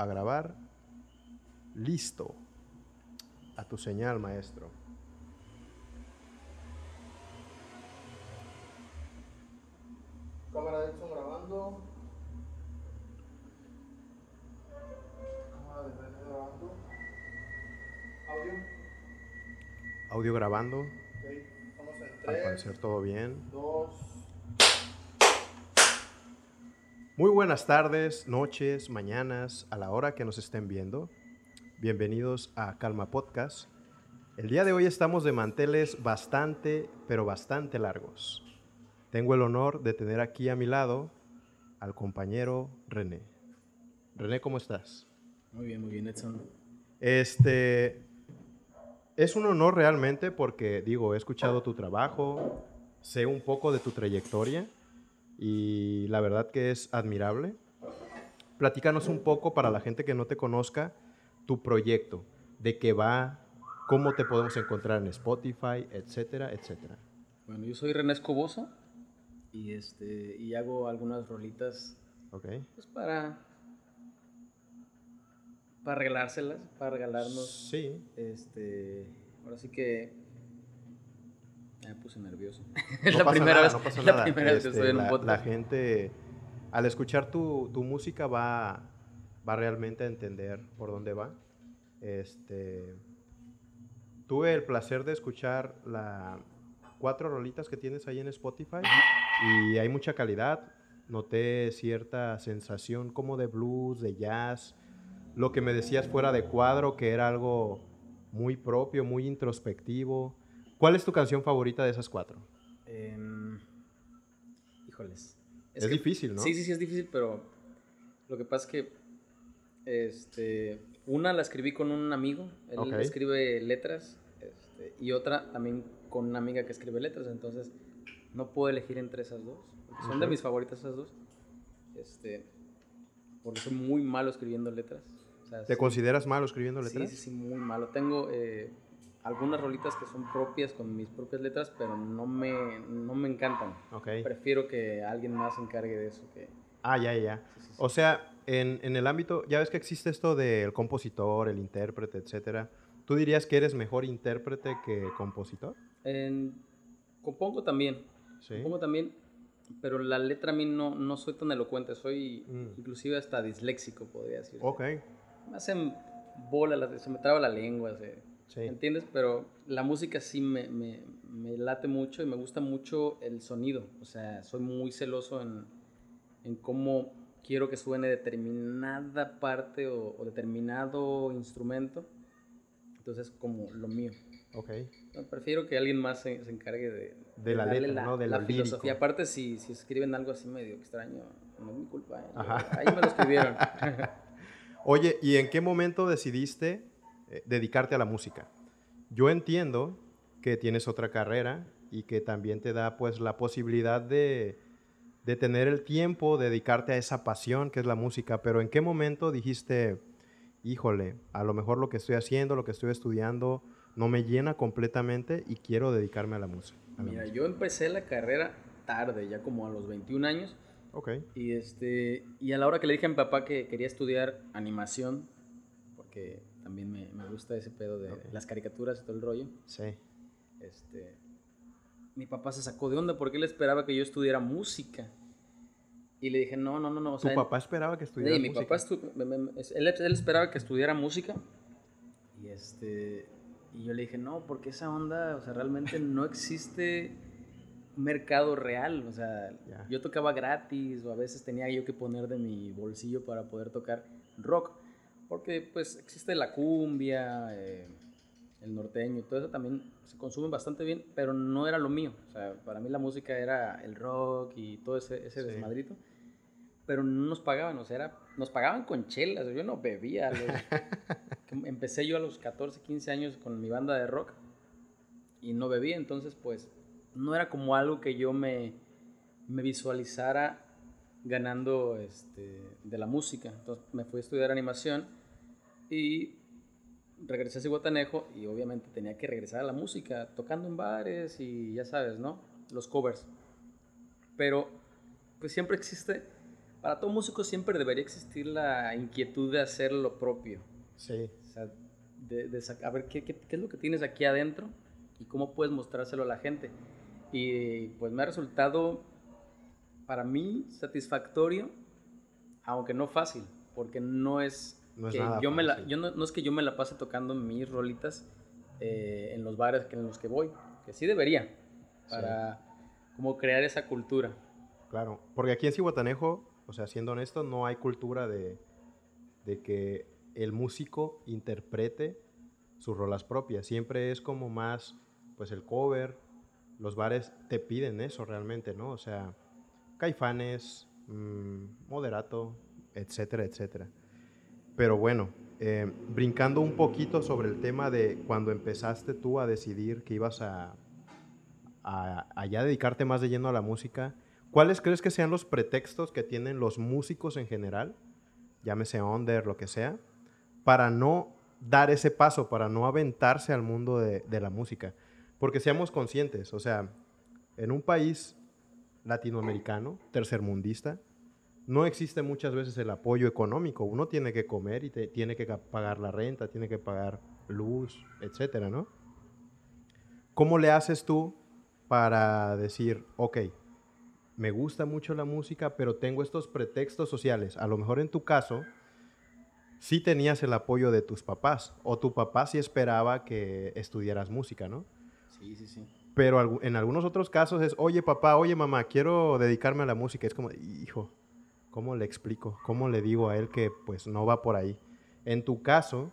a grabar. Listo. A tu señal, maestro. Cámara de Edson grabando. Cámara de grabando. Audio. Audio grabando. Okay. Vamos en tres, Al parecer todo bien. Dos. Muy buenas tardes, noches, mañanas, a la hora que nos estén viendo. Bienvenidos a Calma Podcast. El día de hoy estamos de manteles bastante, pero bastante largos. Tengo el honor de tener aquí a mi lado al compañero René. René, ¿cómo estás? Muy bien, muy bien, Edson. Este, es un honor realmente porque, digo, he escuchado tu trabajo, sé un poco de tu trayectoria y la verdad que es admirable. Platícanos un poco para la gente que no te conozca tu proyecto, de qué va, cómo te podemos encontrar en Spotify, etcétera, etcétera. Bueno, yo soy René Escoboso, y este y hago algunas rolitas okay. pues para para regalárselas para regalarnos sí este ahora sí que me puse nervioso es la primera vez la primera vez que estoy en un podcast la gente al escuchar tu, tu música va va realmente a entender por dónde va este tuve el placer de escuchar la cuatro rolitas que tienes ahí en Spotify y hay mucha calidad. Noté cierta sensación como de blues, de jazz. Lo que me decías fuera de cuadro, que era algo muy propio, muy introspectivo. ¿Cuál es tu canción favorita de esas cuatro? Em, híjoles. Es, difícil, ¿no? Sí, sí, sí, es difícil, pero lo que pasa es que este, una la escribí con un amigo, él escribe letras, este, y otra también con una amiga que escribe letras, entonces no puedo elegir entre esas dos, son de mis favoritas esas dos. Este, porque soy muy malo escribiendo letras. ¿Te consideras malo escribiendo letras? Sí, sí, sí, muy malo. Tengo eh, algunas rolitas que son propias con mis propias letras, pero no me, no me encantan. Okay. Prefiero que alguien más se encargue de eso. Que... Ah, ya, ya. o sea, en, en, el ámbito, ya ves que existe esto del compositor, el intérprete, etcétera. ¿Tú dirías que eres mejor intérprete que compositor? En, compongo también. Compongo también, pero la letra a mí no, no soy tan elocuente. Soy mm. inclusive hasta disléxico, podría decir. Ok. Me hacen bola, se me traba la lengua, sí. ¿entiendes? Pero la música sí me, me, me, late mucho y me gusta mucho el sonido. O sea, soy muy celoso en, en cómo quiero que suene determinada parte o, o determinado instrumento. Entonces, como lo mío. Ok. prefiero que alguien más se, encargue de, de, la letra, ¿no? De la filosofía. Aparte, si, si, escriben algo así medio extraño, no es mi culpa. ¿eh? Ahí me lo escribieron. Oye, ¿y en qué momento decidiste eh, dedicarte a la música? Yo entiendo que tienes otra carrera y que también te da pues la posibilidad de, de tener el tiempo, de dedicarte a esa pasión que es la música, pero ¿en qué momento dijiste, híjole, a lo mejor lo que estoy haciendo, lo que estoy estudiando, no me llena completamente y quiero dedicarme a la música. Mira, yo empecé la carrera tarde, ya como a los 21 años. Ok. Y, este, y a la hora que le dije a mi papá que quería estudiar animación, porque también me, me gusta ese pedo de las caricaturas y todo el rollo. Sí. Este, mi papá se sacó de onda porque él esperaba que yo estudiara música. Y le dije, no, no, no, no. ¿Tu papá esperaba que estudiara sí, mi papá él, él, esperaba que estudiara música. Y este y yo le dije, no, porque esa onda, o sea, realmente no existe mercado real. O sea, yo tocaba gratis o a veces tenía yo que poner de mi bolsillo para poder tocar rock. Porque pues existe la cumbia, eh, el norteño, todo eso también se consume bastante bien, pero no era lo mío. O sea, para mí la música era el rock y todo ese, ese desmadrito pero no nos pagaban, o sea, era, nos pagaban con chelas, yo no bebía. empecé yo a los 14, 15 años con mi banda de rock y no bebía, entonces pues no era como algo que yo me, me visualizara ganando este, de la música. Entonces me fui a estudiar animación y regresé a Ciguatanejo y obviamente tenía que regresar a la música, tocando en bares y ya sabes, ¿no? Los covers. Pero pues siempre existe para todo músico siempre debería existir la inquietud de hacer lo propio. Sí. O sea, de, de a ver qué, qué, qué es lo que tienes aquí adentro y cómo puedes mostrárselo a la gente. Y pues me ha resultado para mí satisfactorio, aunque no fácil, porque no es, No es que nada yo me la, yo no, no es que yo me la pase tocando mis rolitas eh, en los bares que- en los que voy, que sí debería, para como crear esa cultura. Claro, porque aquí en Cihuatanejo, o sea, siendo honesto, no hay cultura de, de que el músico interprete sus rolas propias. Siempre es como más, pues el cover. Los bares te piden eso realmente, ¿no? O sea, Caifanes, mm, Moderato, etcétera, etcétera. Pero bueno, eh, brincando un poquito sobre el tema de cuando empezaste tú a decidir que ibas a, a, ya dedicarte más de lleno a la música, ¿cuáles crees que sean los pretextos que tienen los músicos en general, llámese under, lo que sea, para no dar ese paso, para no aventarse al mundo de, de la música? Porque seamos conscientes, o sea, en un país latinoamericano, tercermundista, no existe muchas veces el apoyo económico. Uno tiene que comer y te- tiene que pagar la renta, tiene que pagar luz, etcétera, ¿no? ¿Cómo le haces tú para decir, ok, me gusta mucho la música, pero tengo estos pretextos sociales? A lo mejor en tu caso, sí tenías el apoyo de tus papás, o tu papá sí esperaba que estudiaras música, ¿no? Sí, sí, sí. Pero en algunos otros casos es, oye papá, oye mamá, quiero dedicarme a la música. Es como, hijo, ¿cómo le explico? ¿Cómo le digo a él que pues no va por ahí? En tu caso,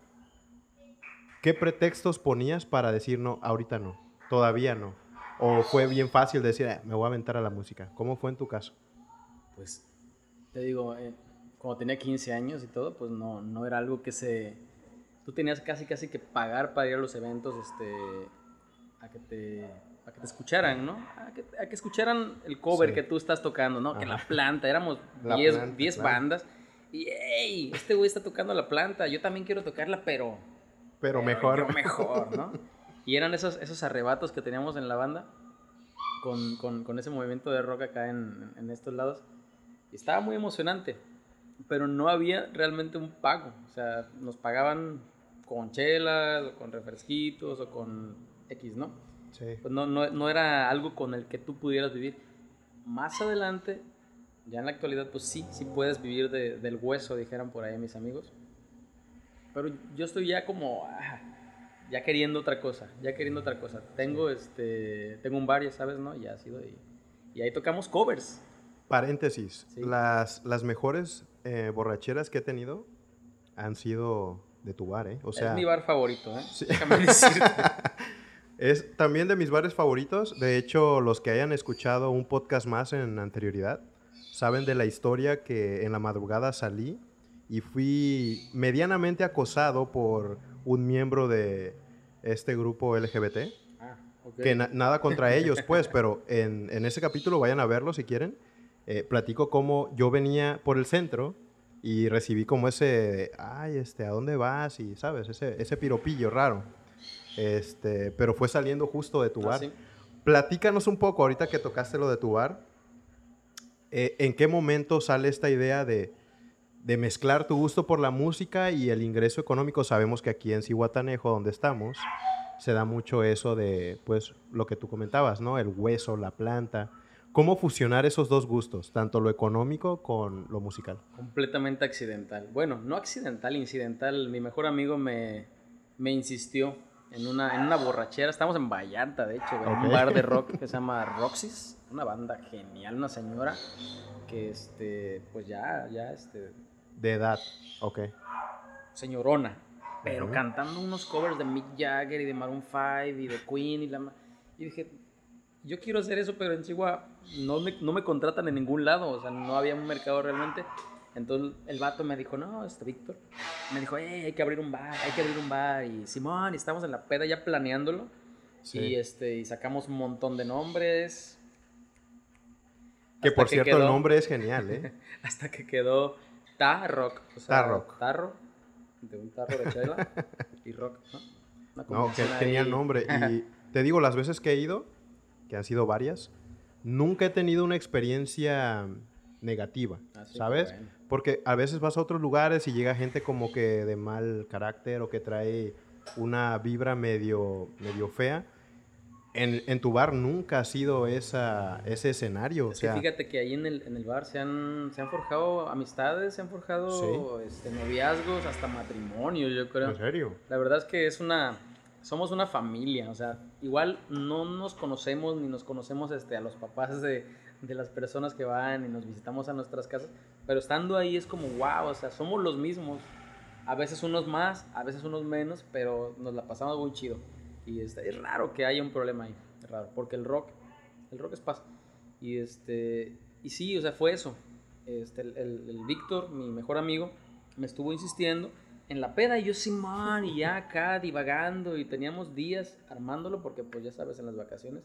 ¿qué pretextos ponías para decir no, ahorita no, todavía no? ¿O fue bien fácil decir, "Ah, me voy a aventar a la música? ¿Cómo fue en tu caso? Pues te digo, eh, cuando tenía 15 años y todo, pues no, no era algo que se... Tú tenías casi casi que pagar para ir a los eventos, este, a que te, que te escucharan, ¿no? A que, a que escucharan el cover Sí. que tú estás tocando, ¿no? Que Ajá. la planta, éramos La 10 planta, 10 claro. bandas. Y, hey, este güey está tocando la planta, yo también quiero tocarla, pero... Pero mejor. yo mejor, ¿no? Y eran esos, esos arrebatos que teníamos en la banda con, con, con ese movimiento de rock acá en, en estos lados. Y estaba muy emocionante, pero no había realmente un pago. O sea, nos pagaban con chelas, o con refresquitos, o con X, ¿no? Sí. Pues no, no, no era algo con el que tú pudieras vivir. Más adelante, ya en la actualidad, pues sí, sí puedes vivir de- del hueso, dijeran por ahí mis amigos. Pero yo estoy ya como, ah, ya queriendo otra cosa, ya queriendo otra cosa. Tengo, este, tengo un bar, ya sabes, ¿no? Ya ha sido, y, y ahí tocamos covers. Paréntesis, Sí. las, las mejores eh, borracheras que he tenido han sido de tu bar, ¿eh? O sea, es mi bar favorito, ¿eh? Sí. Déjame decirte. Es también de mis bares favoritos. De hecho, los que hayan escuchado un podcast más en anterioridad saben de la historia que en la madrugada salí y fui medianamente acosado por un miembro de este grupo LGBT. Ah, ok. Que na- nada contra ellos, pues, pero en, en ese capítulo vayan a verlo si quieren. Eh, platico cómo yo venía por el centro y recibí como ese, ay, este, ¿a dónde vas? Y, ¿sabes? Ese, ese piropillo raro. Este, pero fue saliendo justo de tu Ah, bar. sí. Platícanos un poco, ahorita que tocaste lo de tu bar, eh, ¿en qué momento sale esta idea de, de mezclar tu gusto por la música y el ingreso económico? Sabemos que aquí en Cihuatanejo, donde estamos, se da mucho eso de, pues, lo que tú comentabas, ¿no? El hueso, la planta. ¿Cómo fusionar esos dos gustos, tanto lo económico con lo musical? Completamente accidental. Bueno, no accidental, incidental. Mi mejor amigo me, me insistió en una, en una borrachera. Estamos en Vallarta, de hecho, en un bar de rock que se llama Roxys. Una banda genial, una señora que, este, pues ya, ya, este, De edad, ok. señorona. Pero cantando unos covers de Mick Jagger y de Maroon 5 y de Queen y la... Y dije, yo quiero hacer eso, pero en Chihuahua no me, no me contratan en ningún lado, o sea, no había un mercado realmente. Entonces el vato me dijo, no, este Víctor, me dijo, "Ey, hay que abrir un bar, hay que abrir un bar. Y Simón, y estamos en la peda ya planeándolo. Sí. Y, este, y sacamos un montón de nombres. Que por cierto el nombre es genial, ¿eh? Hasta que quedó Ta-Rock. o sea, Ta-Rock. Tarro, de un tarro de chela y rock, ¿no? No, que ahí. nombre. Y te digo, las veces que he ido, que han sido varias, nunca he tenido una experiencia negativa, Ah, ¿sabes? bueno. Porque a veces vas a otros lugares y llega gente como que de mal carácter o que trae una vibra medio, medio fea. En, en tu bar nunca ha sido esa, ese escenario. O Es que fíjate que ahí en el, en el bar se han, se han forjado amistades, se han forjado este, noviazgos, hasta matrimonios, yo creo. ¿en serio? La verdad es que es una, somos una familia, o sea, igual no nos conocemos ni nos conocemos este, a los papás de, de las personas que van y nos visitamos a nuestras casas, pero estando ahí es como, wow, o sea, somos los mismos. A veces unos más, a veces unos menos, pero nos la pasamos muy chido. Y este, es raro que haya un problema ahí, es raro, porque el rock, el rock es paz. Y, este, y sí, o sea, fue eso. Este, el, el- Víctor, mi mejor amigo, me estuvo insistiendo en la peda y yo Simón y ya acá divagando y teníamos días armándolo porque pues ya sabes en las vacaciones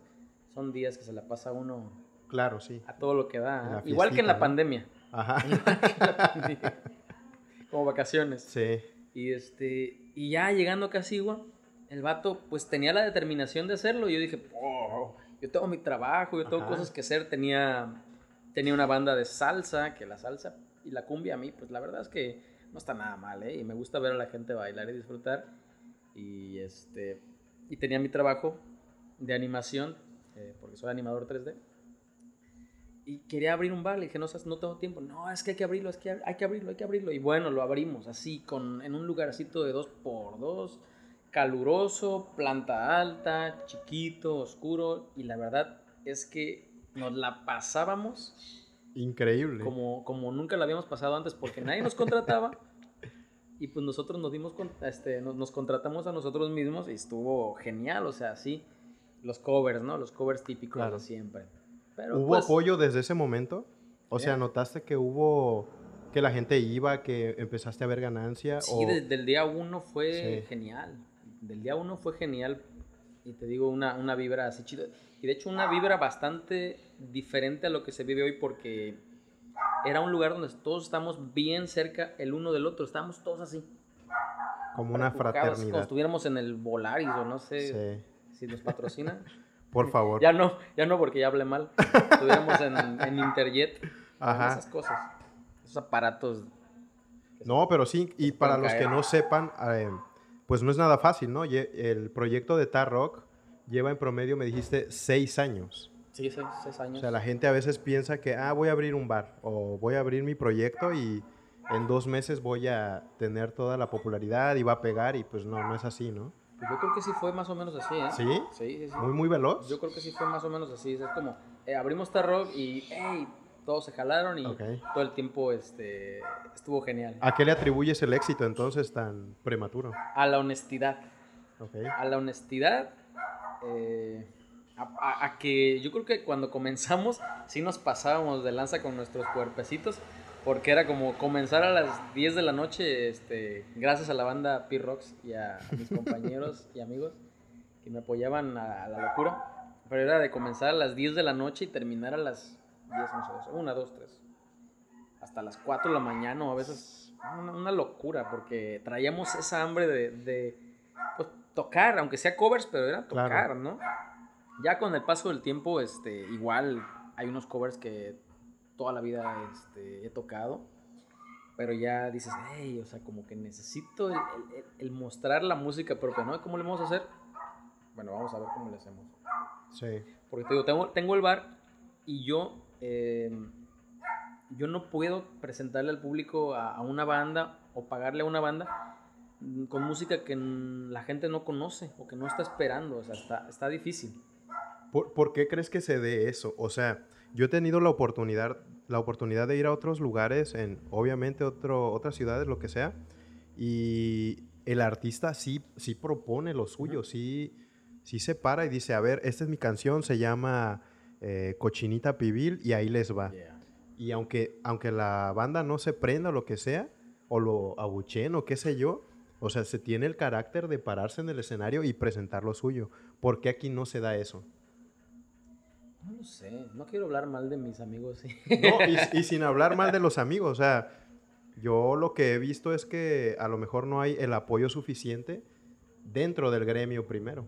son días que se la pasa uno Claro, sí. a todo lo que da. ¿eh? Igual que en la pandemia. Ajá. Como vacaciones. Sí. Y este y ya llegando a Casigua, el vato pues tenía la determinación de hacerlo y yo dije, "Oh, yo tengo mi trabajo, yo tengo Ajá. cosas que hacer, tenía tenía una banda de salsa, que la salsa y la cumbia a mí pues la verdad es que no está nada mal, ¿eh? Y me gusta ver a la gente bailar y disfrutar. Y este y tenía mi trabajo de animación, eh, porque soy animador 3D. Y quería abrir un bar, le dije, no, no tengo tiempo. No, es que hay que abrirlo, es que hay que abrirlo, hay que abrirlo. Y bueno, lo abrimos así, con, en un lugarcito de dos por dos, caluroso, planta alta, chiquito, oscuro. Y la verdad es que nos la pasábamos Increíble. como, como nunca la habíamos pasado antes porque nadie nos contrataba. Y pues nosotros nos dimos este, nos, nos contratamos a nosotros mismos y estuvo genial, o sea, sí, los covers, ¿no? Los covers típicos Claro. de siempre. Pero ¿Hubo pues, apoyo desde ese momento? O sea, Eh. ¿notaste que hubo, que la gente iba, que empezaste a ver ganancia? Sí, o... desde el día uno fue Sí. genial. Del día uno fue genial. Y te digo, una, una vibra así chida. Y de hecho, una vibra bastante diferente a lo que se vive hoy porque era un lugar donde todos estamos bien cerca el uno del otro. Estábamos todos así. Como una preocupados, Como fraternidad. estuviéramos en el Volaris o no sé Sí. si nos patrocinan. Por favor. ya no, ya no porque ya hablé mal. Estuviéramos en, en Interjet. Ajá. Esas cosas. Esos aparatos. No, pero sí, y para los que no sepan, eh, pues no es nada fácil, ¿no? El proyecto de Tar Rock lleva en promedio, me dijiste, seis años. Sí, seis, seis años. O sea, la gente a veces piensa que, ah, voy a abrir un bar o voy a abrir mi proyecto y en dos meses voy a tener toda la popularidad y va a pegar y pues no, no es así, ¿no? Yo creo que sí fue más o menos así, ¿eh? ¿Sí? Sí, sí, sí. Muy, muy veloz. Yo creo que sí fue más o menos así. Es como, eh, abrimos Star Rock y, hey, todos se jalaron y todo el tiempo este, estuvo genial. ¿A qué le atribuyes el éxito entonces tan prematuro? A la honestidad. A la honestidad. eh, a, a- a que yo creo que cuando comenzamos sí nos pasábamos de lanza con nuestros cuerpecitos. Porque era como comenzar a las 10 de la noche, este, gracias a la banda P-Rocks y a, a mis compañeros y amigos que me apoyaban a, a la locura. Pero era de comenzar a las 10 de la noche y terminar a las 10, 11, 12, 1, 2, 3. Hasta las 4 de la mañana o a veces una, una locura porque traíamos esa hambre de, de, pues, tocar, aunque sea covers, pero era tocar, Claro. ¿no? Ya con el paso del tiempo, este, igual hay unos covers que toda la vida este, he tocado, pero ya dices, hey, o sea, como que necesito el, el- el- mostrar la música propia, ¿no? ¿Cómo le vamos a hacer? Bueno, vamos a ver cómo le hacemos. Sí. Porque te digo, tengo, tengo el bar y yo, eh, yo no puedo presentarle al público a, a una banda o pagarle a una banda mm, con música que la gente no conoce o que no está esperando. O sea, está, está difícil. ¿Por, por qué crees que se dé eso? O sea, yo he tenido la oportunidad, la oportunidad de ir a otros lugares, en obviamente otro, otras ciudades, lo que sea, y el artista sí, sí propone lo suyo, sí, sí se para y dice, a ver, esta es mi canción, se llama eh, Cochinita Pibil y ahí les va. Y aunque, aunque la banda no se prenda o lo que sea, o lo abuchen o qué sé yo, o sea, se tiene el carácter de pararse en el escenario y presentar lo suyo. ¿Por qué aquí no se da eso? No lo sé, no quiero hablar mal de mis amigos. No, y, y sin hablar mal de los amigos, o sea, yo lo que he visto es que a lo mejor no hay el apoyo suficiente dentro del gremio primero.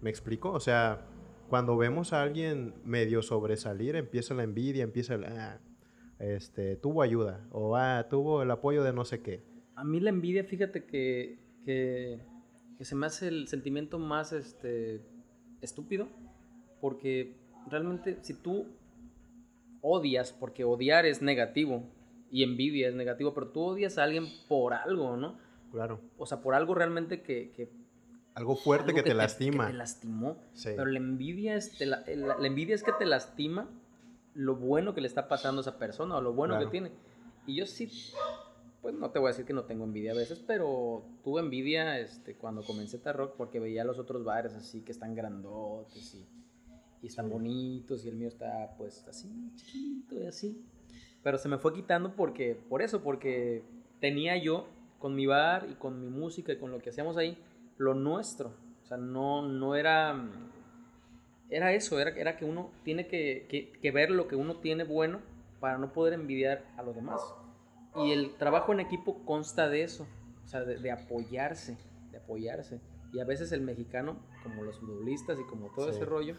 ¿Me explico? O sea, cuando vemos a alguien medio sobresalir, empieza la envidia, empieza el... "Ah, este, tuvo ayuda o ah, tuvo el apoyo de no sé qué. A mí la envidia, fíjate que, que, que se me hace el sentimiento más este, estúpido, porque realmente si tú odias, porque odiar es negativo y envidia es negativo, pero tú odias a alguien por algo, ¿no? Claro. O sea, por algo realmente que... que algo fuerte algo que, te lastima. Que te lastimó. Sí. Pero la envidia, es, te la, la- la envidia es que te lastima lo bueno que le está pasando a esa persona o lo bueno Claro. que tiene. Y yo sí, pues no te voy a decir que no tengo envidia a veces, pero tuve envidia este, cuando comencé Tarrock porque veía los otros bares así que están grandotes y, y están Sí. bonitos y el mío está pues así chiquito y así. Pero se me fue quitando porque, por eso, porque tenía yo con mi bar y con mi música y con lo que hacíamos ahí, lo nuestro. O sea, no, no era... Era eso, era, era que uno tiene que, que- que ver lo que uno tiene bueno para no poder envidiar a los demás. Y el trabajo en equipo consta de eso, o sea, de, de apoyarse, de apoyarse. Y a veces el mexicano, como los futbolistas y como todo Sí. ese rollo,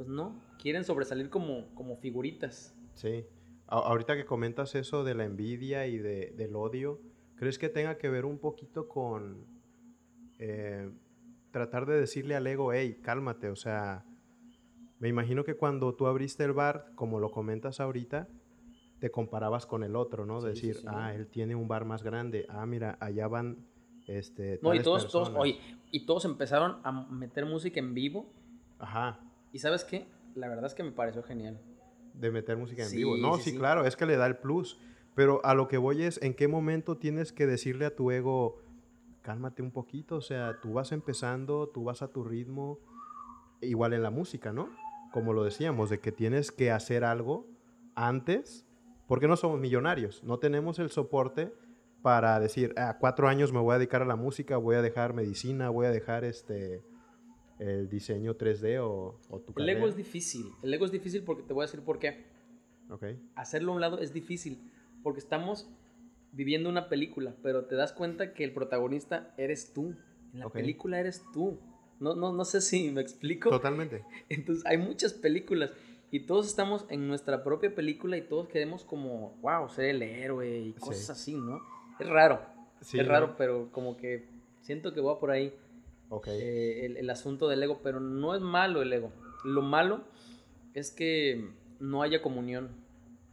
pues no, quieren sobresalir como, como figuritas. Sí. A- ahorita que comentas eso de la envidia y de- del odio, ¿crees que tenga que ver un poquito con eh, tratar de decirle al ego, hey, cálmate? O sea, me imagino que cuando tú abriste el bar, como lo comentas ahorita, te comparabas con el otro, ¿no? Sí, Decir, sí, sí. ah, él tiene un bar más grande, ah, mira, allá van, este, No, y todos, todos, personas". oye, y todos empezaron a meter música en vivo. Ajá, Y sabes qué? La verdad es que me pareció genial. de meter música en Sí, vivo. No, sí, sí, sí. claro, es que le da el plus. Pero a lo que voy es, ¿en qué momento tienes que decirle a tu ego, cálmate un poquito? O sea, tú vas empezando, tú vas a tu ritmo, igual en la música, ¿no? Como lo decíamos, de que tienes que hacer algo antes, porque no somos millonarios, no tenemos el soporte para decir, a cuatro años me voy a dedicar a la música, voy a dejar medicina, voy a dejar este el diseño 3D o, o tu El ego carrera". es difícil. El ego es difícil porque te voy a decir por qué. Ok, Hacerlo a un lado es difícil porque estamos viviendo una película, pero te das cuenta que el protagonista eres tú. En la Ok. película eres tú. No, no, no sé si me explico. totalmente. Entonces hay muchas películas y todos estamos en nuestra propia película y todos queremos como, wow, ser el héroe y cosas Sí. así, ¿no? Es raro, Sí, es ¿no? raro, pero como que siento que va por ahí Ok. eh, el, el asunto del ego, pero no es malo el ego. Lo malo es que no haya comunión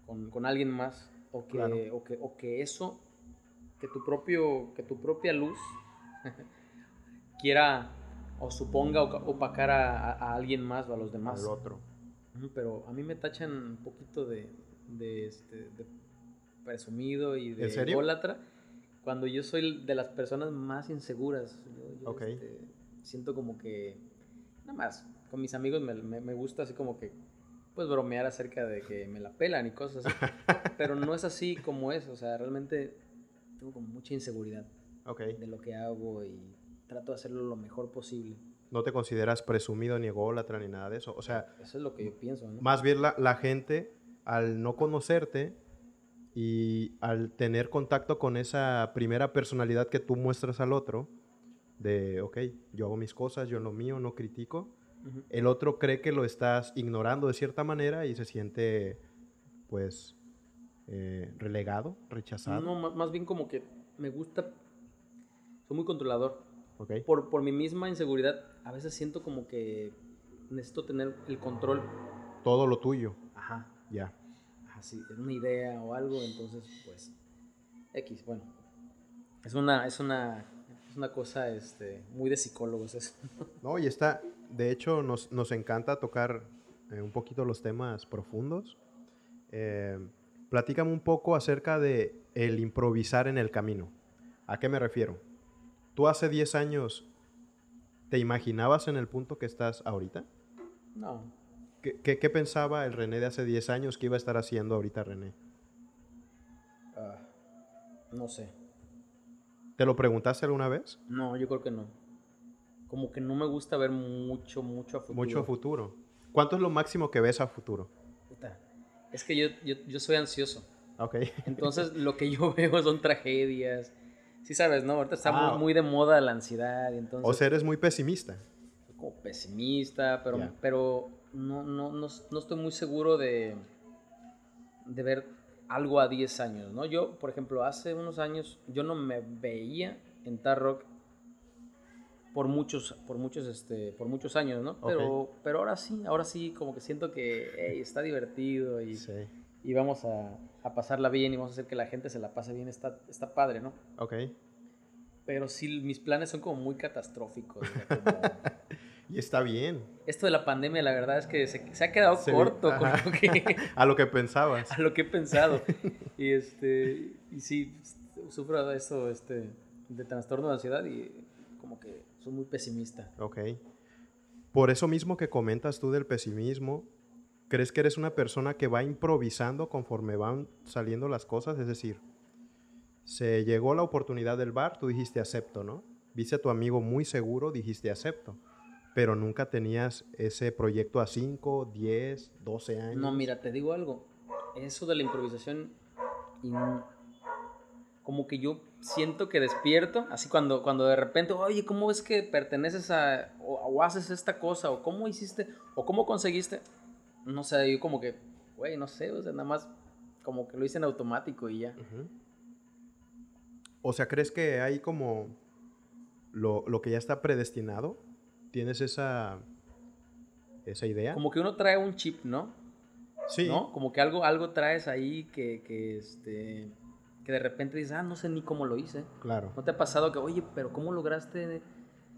con, con alguien más o que, Claro. o, que, o que eso, que tu, propio, que tu propia luz quiera o suponga opacar a, a- alguien más o a los demás. al otro. Pero a mí me tachan un poquito de, de, este, de presumido y de ¿En serio? Cuando yo soy de las personas más inseguras. Yo, yo, Ok. este, siento como que, nada más, con mis amigos me, me- me gusta así como que, pues bromear acerca de que me la pelan y cosas así. Pero no es así como es, o sea, realmente tengo como mucha inseguridad Ok. de lo que hago y trato de hacerlo lo mejor posible. No te consideras presumido ni ególatra ni nada de eso. O sea, Eso es lo que yo pienso, ¿no? más bien la, la gente, al no conocerte y al tener contacto con esa primera personalidad que tú muestras al otro, de, ok, yo hago mis cosas, yo lo mío, no critico, Ujú. el otro cree que lo estás ignorando de cierta manera y se siente, pues, eh, relegado, rechazado. No, ma- más bien como que me gusta, soy muy controlador. Ok. Por, por mi misma inseguridad, a veces siento como que necesito tener el control. Todo lo tuyo, Ajá. ya. Así, una idea o algo, entonces, pues, X, bueno. Es una, es una, es una cosa este, muy de psicólogos eso. No, y está, de hecho, nos, nos encanta tocar eh, un poquito los temas profundos. Eh, platícame un poco acerca de el improvisar en el camino. ¿A qué me refiero? ¿Tú hace 10 años te imaginabas en el punto que estás ahorita? No, ¿Qué, qué, qué pensaba el René de hace 10 años que iba a estar haciendo ahorita René? ah, no sé. ¿Te lo preguntaste alguna vez? No, yo creo que no. Como que no me gusta ver mucho, mucho a futuro. Mucho a futuro. ¿Cuánto es lo máximo que ves a futuro? Puta, Es que yo, yo, yo soy ansioso. Ok. Entonces, lo que yo veo son tragedias. Sí sabes, ¿no? Ahorita está Ah. muy, muy de moda la ansiedad. Entonces, O sea, eres muy pesimista. como pesimista, pero no, no, no, no estoy muy seguro de, de ver algo a 10 años, ¿no? Yo, por ejemplo, hace unos años yo no me veía en Tar Rock por muchos, por muchos, este, por muchos años, ¿no? Pero, pero ahora sí, ahora sí, como que siento que está divertido y, y vamos a, a, pasarla bien y vamos a hacer que la gente se la pase bien, está, está padre, ¿no? Ok. Pero sí, mis planes son como muy catastróficos. y está bien. Esto de la pandemia, la verdad es que se, se ha quedado corto que, a lo que pensabas. A lo que he pensado. y, este, y sí, sufro de eso, este, de trastorno de ansiedad y como que muy pesimista. Ok. Por eso mismo que comentas tú del pesimismo, ¿crees que eres una persona que va improvisando conforme van saliendo las cosas? Es decir, se llegó la oportunidad del bar, tú dijiste acepto, ¿no? Viste a tu amigo muy seguro, dijiste acepto, pero nunca tenías ese proyecto a 5, 10, 12 años. No, mira, te digo algo, eso de la improvisación, como que yo siento que despierto, así cuando, cuando de repente, oye, ¿cómo es que perteneces a, o, haces esta cosa, o cómo hiciste, o cómo conseguiste? No sé, yo como que, güey, no sé, o sea, nada más como que lo hice en automático y ya. O sea, ¿crees que hay como lo, lo, que ya está predestinado? ¿Tienes esa, esa idea? Como que uno trae un chip, ¿no? Sí. ¿No? Como que algo, algo traes ahí que, que este que de repente dices, ah, no sé ni cómo lo hice. Claro. ¿No te ha pasado que, oye, pero ¿cómo lograste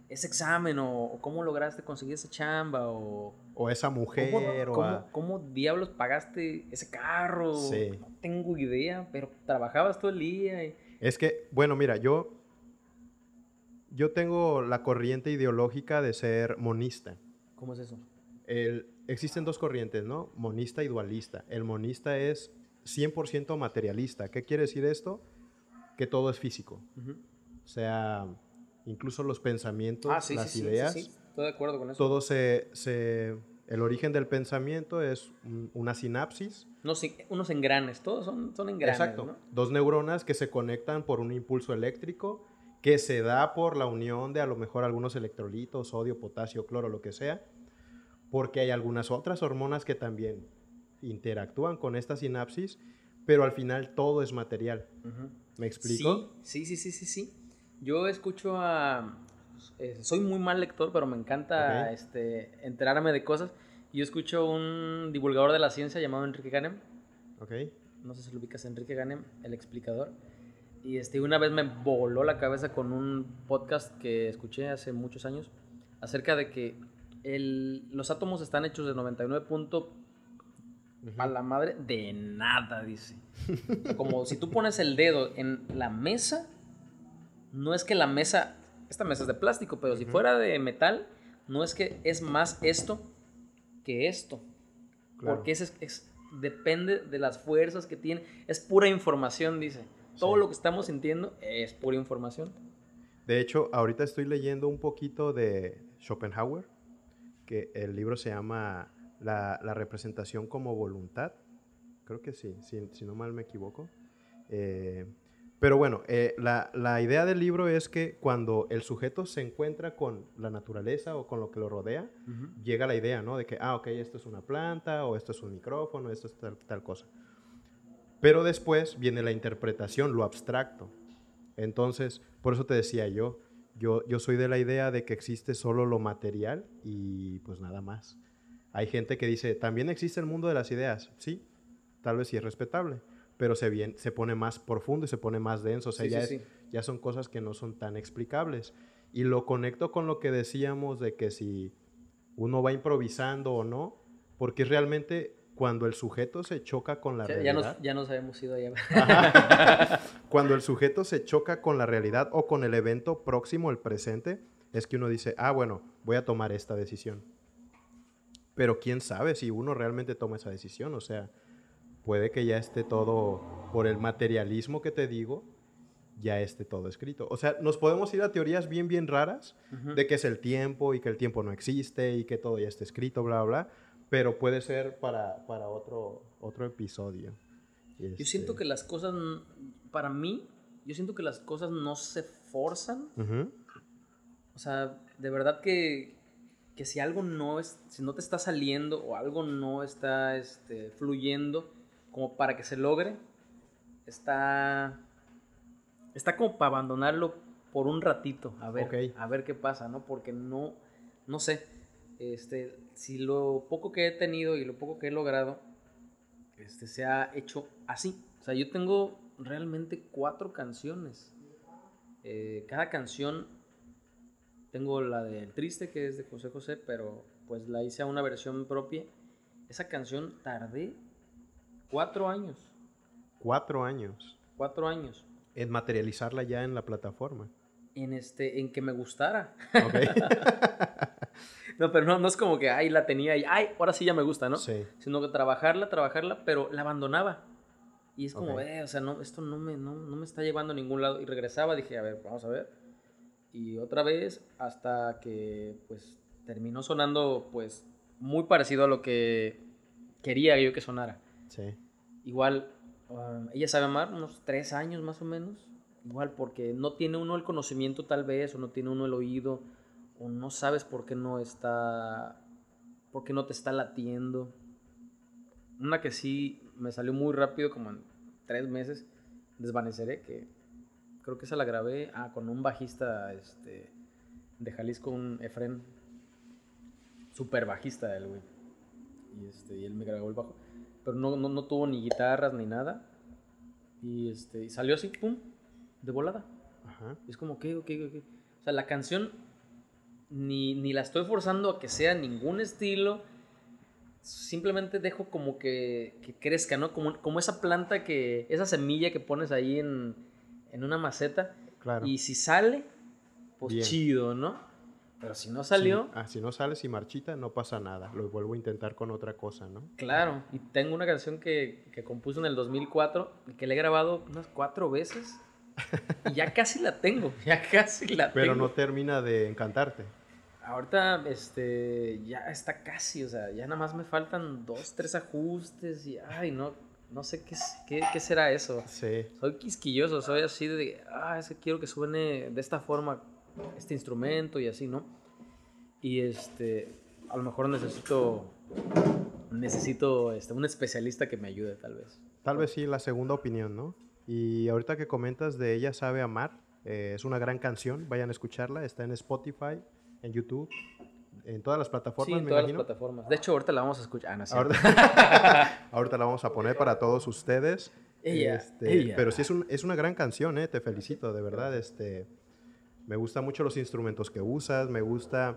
ese examen? ¿O, cómo lograste conseguir esa chamba? ¿O, o esa mujer? ¿Cómo, o ¿cómo, diablos pagaste ese carro? Sí. No tengo idea, pero trabajabas todo el día. Es que, bueno, mira, yo, yo tengo la corriente ideológica de ser monista. ¿Cómo es eso? El, existen dos corrientes, ¿no? Monista y dualista. El monista es 100% materialista. ¿Qué quiere decir esto? Que todo es físico. O sea, incluso los pensamientos, ah, las ideas. Sí, Estoy de acuerdo con eso. Todo se, el origen del pensamiento es una sinapsis. No, unos engranes, todos son, son engranes. Exacto. Dos neuronas que se conectan por un impulso eléctrico que se da por la unión de a lo mejor algunos electrolitos, sodio, potasio, cloro, lo que sea, porque hay algunas otras hormonas que también interactúan con esta sinapsis, pero al final todo es material. ¿Me explico? Sí, sí, sí, sí, sí. Yo escucho a... Eh, soy muy mal lector, pero me encanta este, enterarme de cosas. Yo escucho un divulgador de la ciencia llamado Enrique Ganem. Ok. No sé si lo ubicas, Enrique Ganem, el explicador. Y este, una vez me voló la cabeza con un podcast que escuché hace muchos años acerca de que el, los átomos están hechos de 99 a la madre de nada, dice. Como si tú pones el dedo en la mesa, no es que la mesa, esta mesa es de plástico, pero si fuera de metal, no es que es más esto que esto. Porque es, es, depende de las fuerzas que tiene. Es pura información, dice. Todo lo que estamos sintiendo es pura información. De hecho, ahorita estoy leyendo un poquito de Schopenhauer, que el libro se llama la, representación como voluntad. Creo que sí, si, no mal me equivoco. Eh, pero bueno, eh, la, idea del libro es que cuando el sujeto se encuentra con la naturaleza o con lo que lo rodea, llega la idea, ¿no? De que, ah, ok, esto es una planta, o esto es un micrófono, esto es tal, tal cosa. Pero después viene la interpretación, lo abstracto. Entonces, por eso te decía yo, yo, yo soy de la idea de que existe solo lo material y pues nada más. Hay gente que dice, también existe el mundo de las ideas. Sí, tal vez sí es respetable, pero se, bien, se pone más profundo y se pone más denso. O sea, ya, ya son cosas que no son tan explicables. Y lo conecto con lo que decíamos de que si uno va improvisando o no, porque realmente cuando el sujeto se choca con la realidad. Ya nos, ya nos habíamos ido allá. cuando el sujeto se choca con la realidad o con el evento próximo, el presente, es que uno dice, ah, bueno, voy a tomar esta decisión. Pero quién sabe si uno realmente toma esa decisión. O sea, puede que ya esté todo, por el materialismo que te digo, ya esté todo escrito. O sea, nos podemos ir a teorías bien, bien raras de que es el tiempo y que el tiempo no existe y que todo ya esté escrito, bla, bla, pero puede ser para, para otro, otro episodio. Yo siento que las cosas, para mí, yo siento que las cosas no se forzan. O sea, de verdad que, que si algo no es, si no te está saliendo o algo no está este, fluyendo como para que se logre, está, está como para abandonarlo por un ratito, a ver, Ok. a ver qué pasa, ¿no? Porque no, no sé, este, si lo poco que he tenido y lo poco que he logrado, este, se ha hecho así. O sea, yo tengo realmente cuatro canciones. Eh, cada canción, tengo la del Triste, que es de José José, pero pues la hice a una versión propia. Esa canción tardé cuatro años. Cuatro años Cuatro años. en materializarla ya en la plataforma. En, este, en que me gustara. Ok. No, pero no, no es como que, ay, la tenía y, ay, ahora sí ya me gusta, ¿no? Sí. Sino que trabajarla, trabajarla, pero la abandonaba. Y es como, Ok. eh, o sea, no, esto no me, no, no me está llevando a ningún lado. Y regresaba, dije, a ver, vamos a ver. Y otra vez, hasta que, pues, terminó sonando, pues, muy parecido a lo que quería yo que sonara. Sí. Igual, um, ella sabe amar, unos tres años más o menos. Igual, porque no tiene uno el conocimiento tal vez, o no tiene uno el oído, o no sabes por qué no está, por qué no te está latiendo. Una que sí me salió muy rápido, como en tres meses, Desvaneceré, que creo que esa la grabé ah, con un bajista este, de Jalisco, un Efren, super bajista el güey. Y, este, y él me grabó el bajo. Pero no, no, no tuvo ni guitarras ni nada. Y, este, y salió así, pum, de volada. Ajá. Es como, ok. O sea, la canción ni, ni la estoy forzando a que sea ningún estilo. Simplemente dejo como que, que crezca, ¿no? Como, como esa planta que, esa semilla que pones ahí en, en una maceta. Claro. Y si sale, pues Bien. chido, ¿no? Pero si no salió, Sí. Ah, si no sales y marchita, no pasa nada. Lo vuelvo a intentar con otra cosa, ¿no? claro. Y tengo una canción que, que compuse en el 2004 y que le he grabado unas cuatro veces. Y ya casi la tengo, ya casi la Pero tengo. no termina de encantarte. Ahorita, este, ya está casi, o sea, ya nada más me faltan dos, tres ajustes y, ay, no, no sé qué, qué, qué será eso. Sí. Soy quisquilloso, soy así de, ah, es que quiero que suene de esta forma este instrumento y así, ¿no? Y, este, a lo mejor necesito, necesito, este, un especialista que me ayude, tal vez. Tal vez sí, la segunda opinión, ¿no? Y ahorita que comentas de Ella sabe amar, eh, es una gran canción, vayan a escucharla, está en Spotify, en YouTube, en todas las Sí, plataformas, en me todas imagino. las plataformas. De hecho, ahorita la vamos a escuchar. Ah, no, cierto. Ahorita, ahorita la vamos a poner para todos ustedes. Ella, Este, ella. Pero sí es, un- es una gran canción, ¿eh? te felicito, de verdad. Este, me gustan mucho los instrumentos que usas, me gusta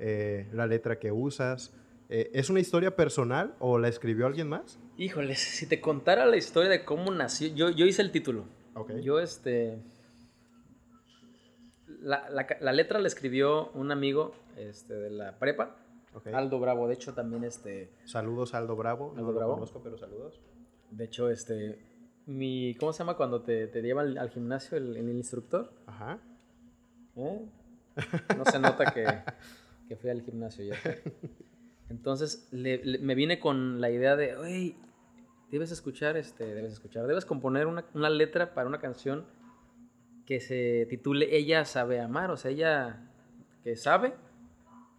eh, la letra que usas. Eh, ¿Es una historia personal o la escribió alguien más? Híjoles, si te contara la historia de cómo nació, yo, yo hice el título. Ok. Yo, este. La, la letra la escribió un amigo este, de la prepa. Aldo Bravo. De hecho, también, este. Saludos Aldo Bravo. Aldo no Bravo. lo conozco, pero saludos. De hecho, este. Mi, ¿Cómo se llama cuando te, te llevan al, al gimnasio el, el instructor? Ajá. ¿Eh? No se nota que, que fui al gimnasio ya. Entonces le- le- me vine con la idea de, oye, debes escuchar, este, debes escuchar, debes componer una, una letra para una canción que se titule Ella sabe amar, o sea, ella que sabe,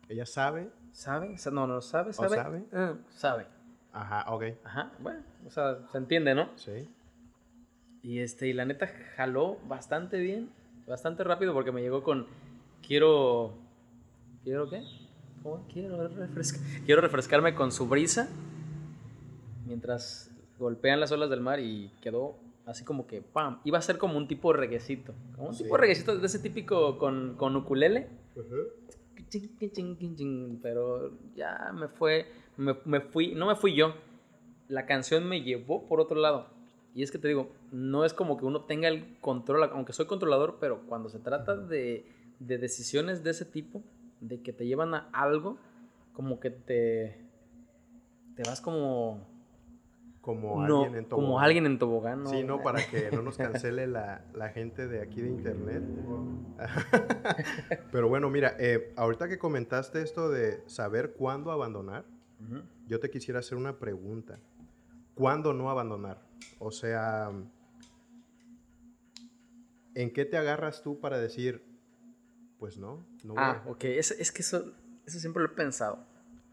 Ella sabe. sabe, sa- no, no sabe, sabe, sabe? Ah, sabe. Ajá, ok. Ajá, bueno, o sea, se entiende, ¿no? Sí. Y este, y la neta jaló bastante bien, bastante rápido porque me llegó con quiero quiero qué? ¿Cómo? Quiero refrescar, quiero refrescarme con su brisa mientras golpean las olas del mar y quedó así como que pam, iba a ser como un tipo reguecito, como un Sí. tipo reguecito de ese típico con, con ukulele, pero ya me fue, me, me fui, no me fui yo, la canción me llevó por otro lado. Y es que te digo, no es como que uno tenga el control, aunque soy controlador, pero cuando se trata de, de decisiones de ese tipo, de que te llevan a algo, como que te, te vas como, Como no, alguien en como tobogán. alguien en tobogán. Sí, no, para que no nos cancele la, la gente de aquí de internet. Pero bueno, mira, eh, ahorita que comentaste esto de saber cuándo abandonar, yo te quisiera hacer una pregunta. ¿Cuándo no abandonar? O sea, ¿en qué te agarras tú para decir, pues no, no voy Ah, a-"? ok, es, es que eso, eso siempre lo he pensado.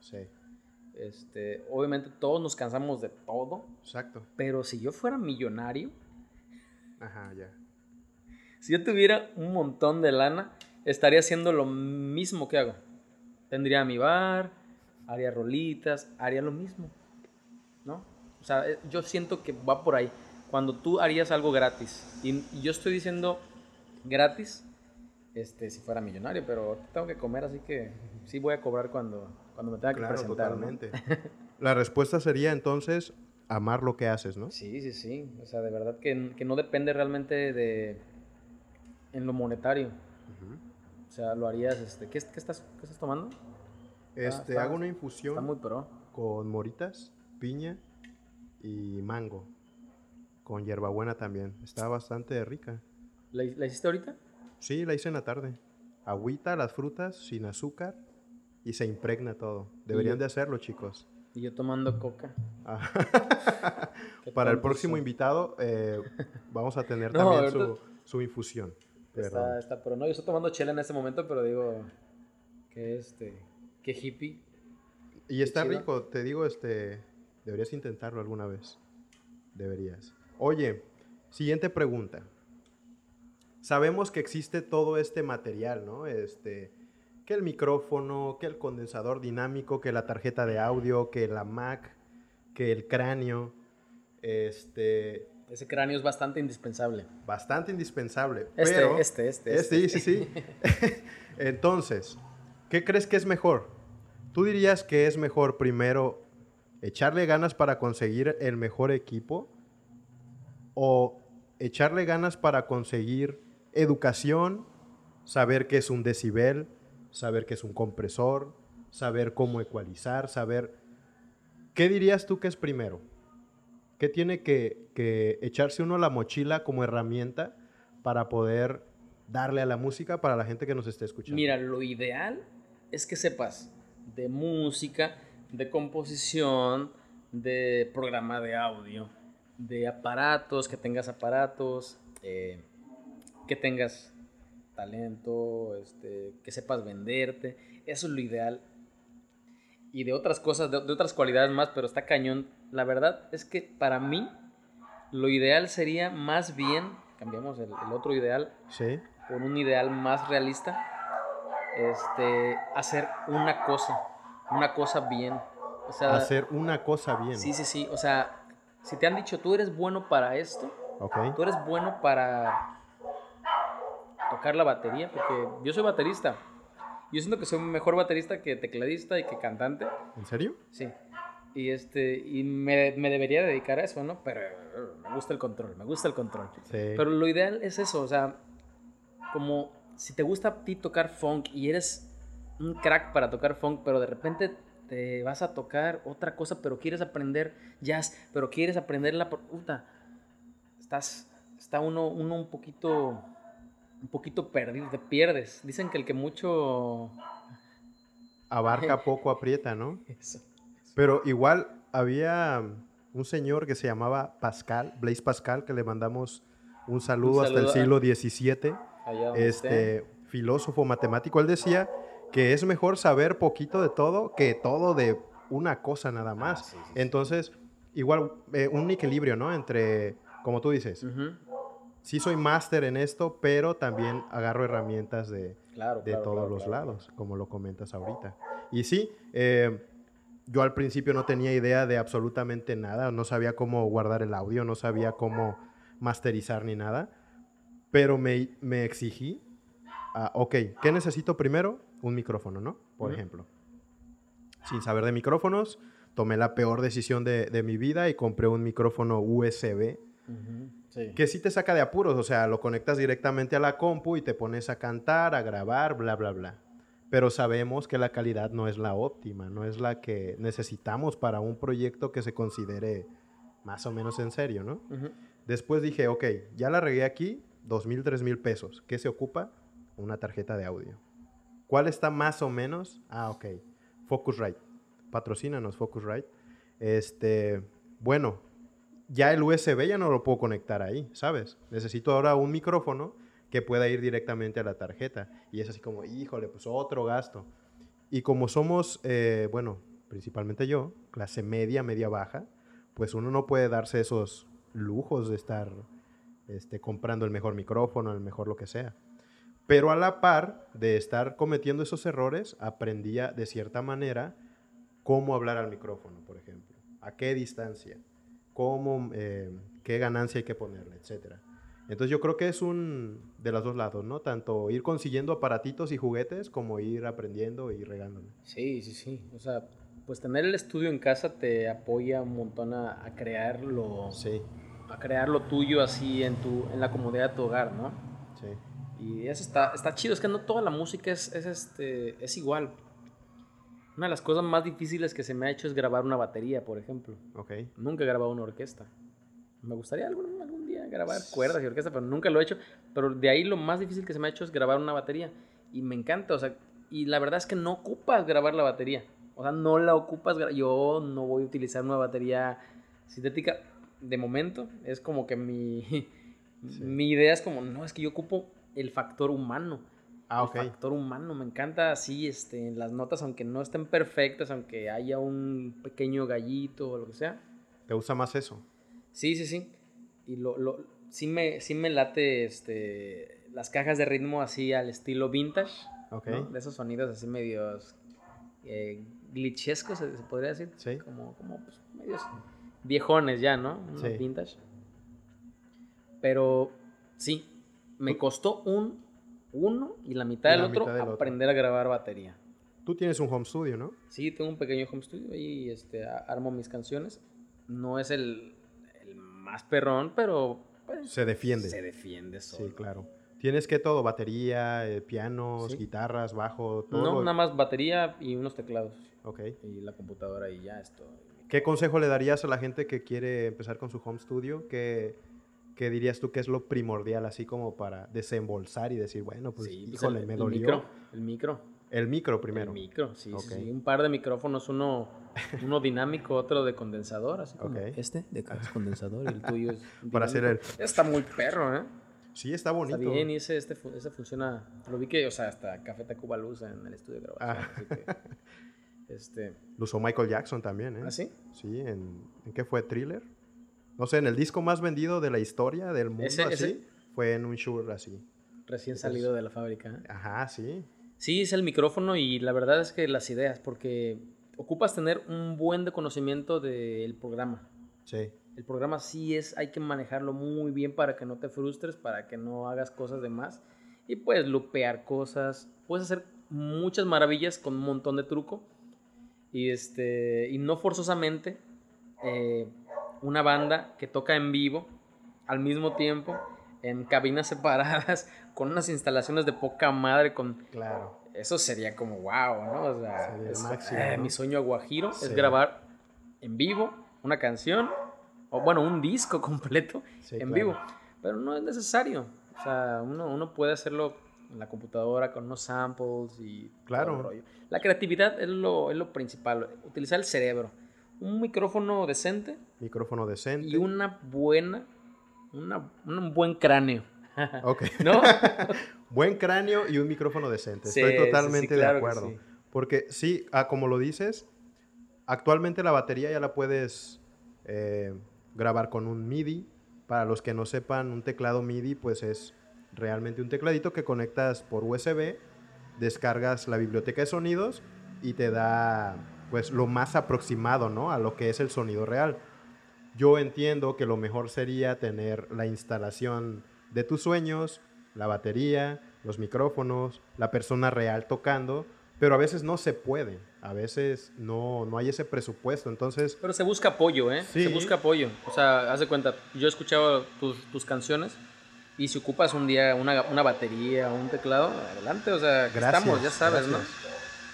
Sí, Este, obviamente todos nos cansamos de todo, exacto. pero si yo fuera millonario, Ajá, ya. Si yo tuviera un montón de lana, estaría haciendo lo mismo que hago. Tendría mi bar, haría rolitas, haría lo mismo. ¿No? O sea, eh, yo siento que va por ahí. Cuando tú harías algo gratis, y, y yo estoy diciendo gratis, este, si fuera millonario, pero tengo que comer, así que sí voy a cobrar cuando, cuando me tenga que Claro, presentar. ¿no? totalmente. La respuesta sería entonces amar lo que haces, ¿no? Sí, sí, sí. O sea, de verdad que, que no depende realmente de en lo monetario. O sea, lo harías, este, ¿qué, qué estás, qué estás tomando? Este, está- hago una Está infusión muy pro. con moritas, piña y mango. Con hierbabuena también. Está bastante rica. ¿La, la hiciste ahorita? Sí, la hice en la tarde. Agüita, las frutas, sin azúcar y se impregna todo. Deberían de hacerlo, chicos. Y yo tomando coca. Ah. Para el próximo son. invitado eh, vamos a tener No, también su, su infusión. Está, está, pero no, yo estoy tomando chela en este momento, pero digo que este, que hippie. Y está chido. rico, te digo, este, deberías intentarlo alguna vez. Deberías. Oye, siguiente pregunta. Sabemos que existe todo este material, ¿no? Este, que el micrófono, que el condensador dinámico, que la tarjeta de audio, que la Mac, que el cráneo, este, Ese cráneo es bastante indispensable. bastante indispensable. Este, pero- este, este, Eh, este. Sí, sí, sí. Entonces, ¿qué crees que es mejor? ¿Tú dirías que es mejor primero echarle ganas para conseguir el mejor equipo o echarle ganas para conseguir educación, saber qué es un decibel, saber qué es un compresor, saber cómo ecualizar, saber... ¿Qué dirías tú que es primero? ¿Qué tiene que, que echarse uno a la mochila como herramienta para poder darle a la música para la gente que nos esté escuchando? Mira, lo ideal es que sepas de música, de composición, de programa de audio, de aparatos, que tengas aparatos, eh, que tengas talento, este, que sepas venderte. Eso es lo ideal. Y de otras cosas, de, de otras cualidades más, pero está cañón. La verdad es que para mí, lo ideal sería más bien, cambiamos el- el otro ideal, Sí, por un ideal más realista, este, hacer una cosa, una cosa bien. O sea, hacer una cosa bien. sí, sí, sí. O sea, si te han dicho, tú eres bueno para esto, Ok. tú eres bueno para tocar la batería, porque yo soy baterista. Yo siento que soy mejor baterista que tecladista y que cantante. ¿En serio? Sí. Y este y me, me debería dedicar a eso, ¿no? Pero me gusta el control, me gusta el control. Sí. Pero lo ideal es eso, o sea, como si te gusta a ti tocar funk y eres un crack para tocar funk, pero de repente te vas a tocar otra cosa, pero quieres aprender jazz, pero quieres aprender la puta. Estás está uno uno un poquito un poquito perdido, te pierdes. Dicen que el que mucho Abarca poco, aprieta, ¿no? eso. Pero igual había un señor que se llamaba Pascal, Blaise Pascal, que le mandamos un saludo, Un hasta el siglo XVII. Este filósofo matemático, él decía que es mejor saber poquito de todo que todo de una cosa nada más. Ah, sí, sí, sí. Entonces, igual eh, un equilibrio, ¿no? Entre, como tú dices. Sí soy máster en esto, pero también agarro herramientas de, Claro, de claro, todos claro, los lados, como lo comentas ahorita. Y sí, eh, yo al principio no tenía idea de absolutamente nada, no sabía cómo guardar el audio, no sabía cómo masterizar ni nada, pero me, me exigí, a, ok, ¿qué necesito primero? Un micrófono, ¿no? Por ejemplo. Sin saber de micrófonos, tomé la peor decisión de, de mi vida y compré un micrófono USB Ujú, Sí. que sí te saca de apuros, o sea, lo conectas directamente a la compu y te pones a cantar, a grabar, bla, bla, bla. Pero sabemos que la calidad no es la óptima, no es la que necesitamos para un proyecto que se considere más o menos en serio, ¿no? Después dije, ok, ya la regué aquí, dos mil, tres mil pesos. ¿Qué se ocupa? Una tarjeta de audio. ¿Cuál está más o menos? Ah, ok. Focusrite. Patrocínanos, Focusrite. Este, bueno, ya el USB ya no lo puedo conectar ahí, ¿sabes? Necesito ahora un micrófono que pueda ir directamente a la tarjeta. Y es así como, híjole, pues otro gasto. Y como somos, eh, bueno, principalmente yo, clase media, media baja, pues uno no puede darse esos lujos de estar este, comprando el mejor micrófono, el mejor lo que sea. Pero a la par de estar cometiendo esos errores, aprendía de cierta manera cómo hablar al micrófono, por ejemplo, a qué distancia, cómo, eh, qué ganancia hay que ponerle, etcétera. Entonces yo creo que es un de los dos lados, ¿no? Tanto ir consiguiendo aparatitos y juguetes como ir aprendiendo y regándole. Sí, sí, sí. O sea, pues tener el estudio en casa te apoya un montón a, a crear lo, Sí, a crear lo tuyo así en tu, en la comodidad de tu hogar, ¿no? sí. Y eso está, está chido, es que no toda la música es, es, este, es igual. Una de las cosas más difíciles que se me ha hecho es grabar una batería, por ejemplo. Ok. Nunca he grabado una orquesta. Me gustaría algún, algún día grabar cuerdas y orquesta, pero nunca lo he hecho. Pero de ahí lo más difícil que se me ha hecho es grabar una batería. Y me encanta, o sea, y la verdad es que no ocupas grabar la batería. O sea, no la ocupas. Yo no voy a utilizar una batería sintética de momento. Es como que mi, mi idea es como, no, es que yo ocupo el factor humano. Ah, el factor humano. Me encanta así, este, las notas, aunque no estén perfectas, aunque haya un pequeño gallito o lo que sea. ¿Te gusta más eso? Sí, sí, sí. Y lo, lo, sí, me, sí me late este, las cajas de ritmo así al estilo vintage. Ok. ¿no? De esos sonidos así medios eh, glitchescos, se, se podría decir. Sí. Como, como pues, medios viejones ya, ¿no? Sí. Vintage. Pero sí, me costó un uno y la mitad Y del la otro mitad del otro. aprender a grabar batería. Tú tienes un home studio, ¿no? Sí, tengo un pequeño home studio y este, armo mis canciones. No es el, el más perrón, pero pues, Se defiende. se defiende solo. Sí, claro. ¿Tienes que todo? Batería, eh, pianos, Sí. guitarras, bajo, todo. No, lo- nada más batería y unos teclados. Ok. Y la computadora y ya esto. ¿Qué consejo le darías a la gente que quiere empezar con su home studio? ¿Qué, qué dirías tú que es lo primordial, así como para desembolsar y decir, bueno, pues, sí, pues, híjole, el, me el dolió? micro. El micro. El micro primero. El micro, sí, sí. Un par de micrófonos, uno, uno dinámico, otro de condensador, así como Ok. este de condensador y el tuyo es Para hacer dinámico. Está muy perro, ¿eh? Sí, está bonito. Está bien, y ese, este, ese funciona. Lo vi que, o sea, hasta Café Tacuba Luz en el estudio de grabación. Ah. Así que, este. Lo usó Michael Jackson también, ¿eh? ¿Ah, sí? Sí, ¿en, ¿en qué fue? ¿Thriller? No sé, en el disco más vendido de la historia del mundo, Ese- así, ese- fue en un Shure así. Recién salido de la fábrica. Ajá, sí. Sí, es el micrófono y la verdad es que las ideas, porque ocupas tener un buen de conocimiento del programa. Sí. El programa sí es, hay que manejarlo muy bien para que no te frustres, para que no hagas cosas de más. Y puedes lupear cosas, puedes hacer muchas maravillas con un montón de truco. Y, este, y no forzosamente eh, una banda que toca en vivo al mismo tiempo, en cabinas separadas, con unas instalaciones de poca madre, con Claro. eso sería como wow, ¿no? O sea, Sería es- máximo, eh, ¿no? mi sueño aguajiro Sí. es grabar en vivo una canción, o bueno, un disco completo Sí, en claro. vivo, pero no es necesario. O sea, uno, uno puede hacerlo en la computadora con unos samples y todo Claro. el rollo. La creatividad es lo, es lo principal, utilizar el cerebro. Un micrófono decente Micrófono decente. y una buena, una, un buen cráneo. Ok. ¿No? Buen cráneo y un micrófono decente. Sí, Estoy sí, sí, totalmente claro de acuerdo. Porque sí, ah, como lo dices, actualmente la batería ya la puedes eh, grabar con un MIDI. Para los que no sepan, un teclado MIDI pues es realmente un tecladito que conectas por USB, descargas la biblioteca de sonidos y te da pues lo más aproximado, ¿no? A lo que es el sonido real. Yo entiendo que lo mejor sería tener la instalación de tus sueños, la batería, los micrófonos, la persona real tocando, pero a veces no se puede, a veces no, no hay ese presupuesto, entonces, Pero se busca apoyo, ¿eh? Sí. Se busca apoyo. O sea, haz de cuenta, yo he escuchado tus, tus canciones y si ocupas un día una, una batería o un teclado, adelante, o sea, gracias. estamos, ya sabes, gracias.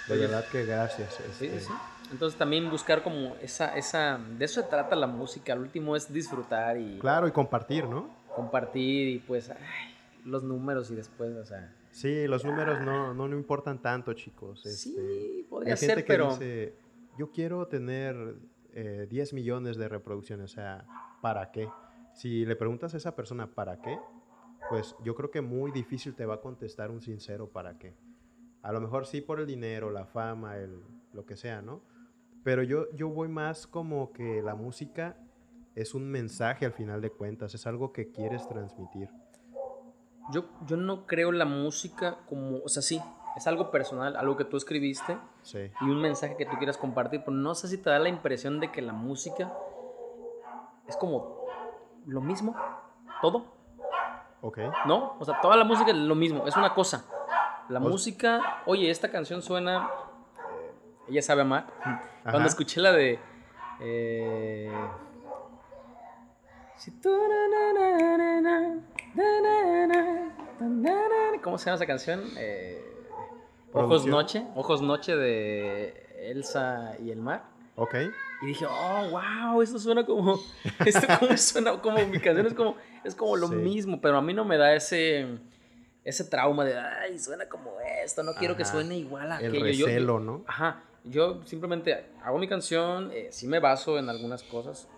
De Oye. verdad que gracias. Sí, este, sí, sí. Entonces también buscar como esa, esa, de eso se trata la música, al último es disfrutar y Claro, y compartir, ¿no? compartir y pues ay, los números y después, o sea, Sí, los números no, no, no importan tanto, chicos. sí, este, podría Hay gente ser, que pero dice, yo quiero tener eh, 10 millones de reproducciones, o sea, ¿para qué? Si le preguntas a esa persona, ¿para qué? Pues yo creo que muy difícil te va a contestar un sincero ¿para qué? A lo mejor sí por el dinero, la fama, el, lo que sea, ¿no? Pero yo, yo voy más como que la música es un mensaje al final de cuentas, es algo que quieres transmitir. Yo, yo no creo la música como, o sea, sí, es algo personal, algo que tú escribiste Sí. y un mensaje que tú quieras compartir, pero no sé si te da la impresión de que la música es como lo mismo, todo, Ok. ¿no? O sea, toda la música es lo mismo, es una cosa. La música, oye, esta canción suena, ella sabe amar. Cuando escuché la de... ¿Cómo se llama esa canción? Ojos Noche, Ojos Noche de Elsa y el Mar. Ok. Y dije, oh, wow, esto suena como, esto como suena como mi canción, es como, es como lo mismo, pero a mí no me da ese, ese trauma de, ay, suena como esto, no quiero que Ajá. suene igual a El aquello. Yo- recelo, ¿no? Ajá, yo simplemente hago mi canción, eh, sí me baso en algunas cosas,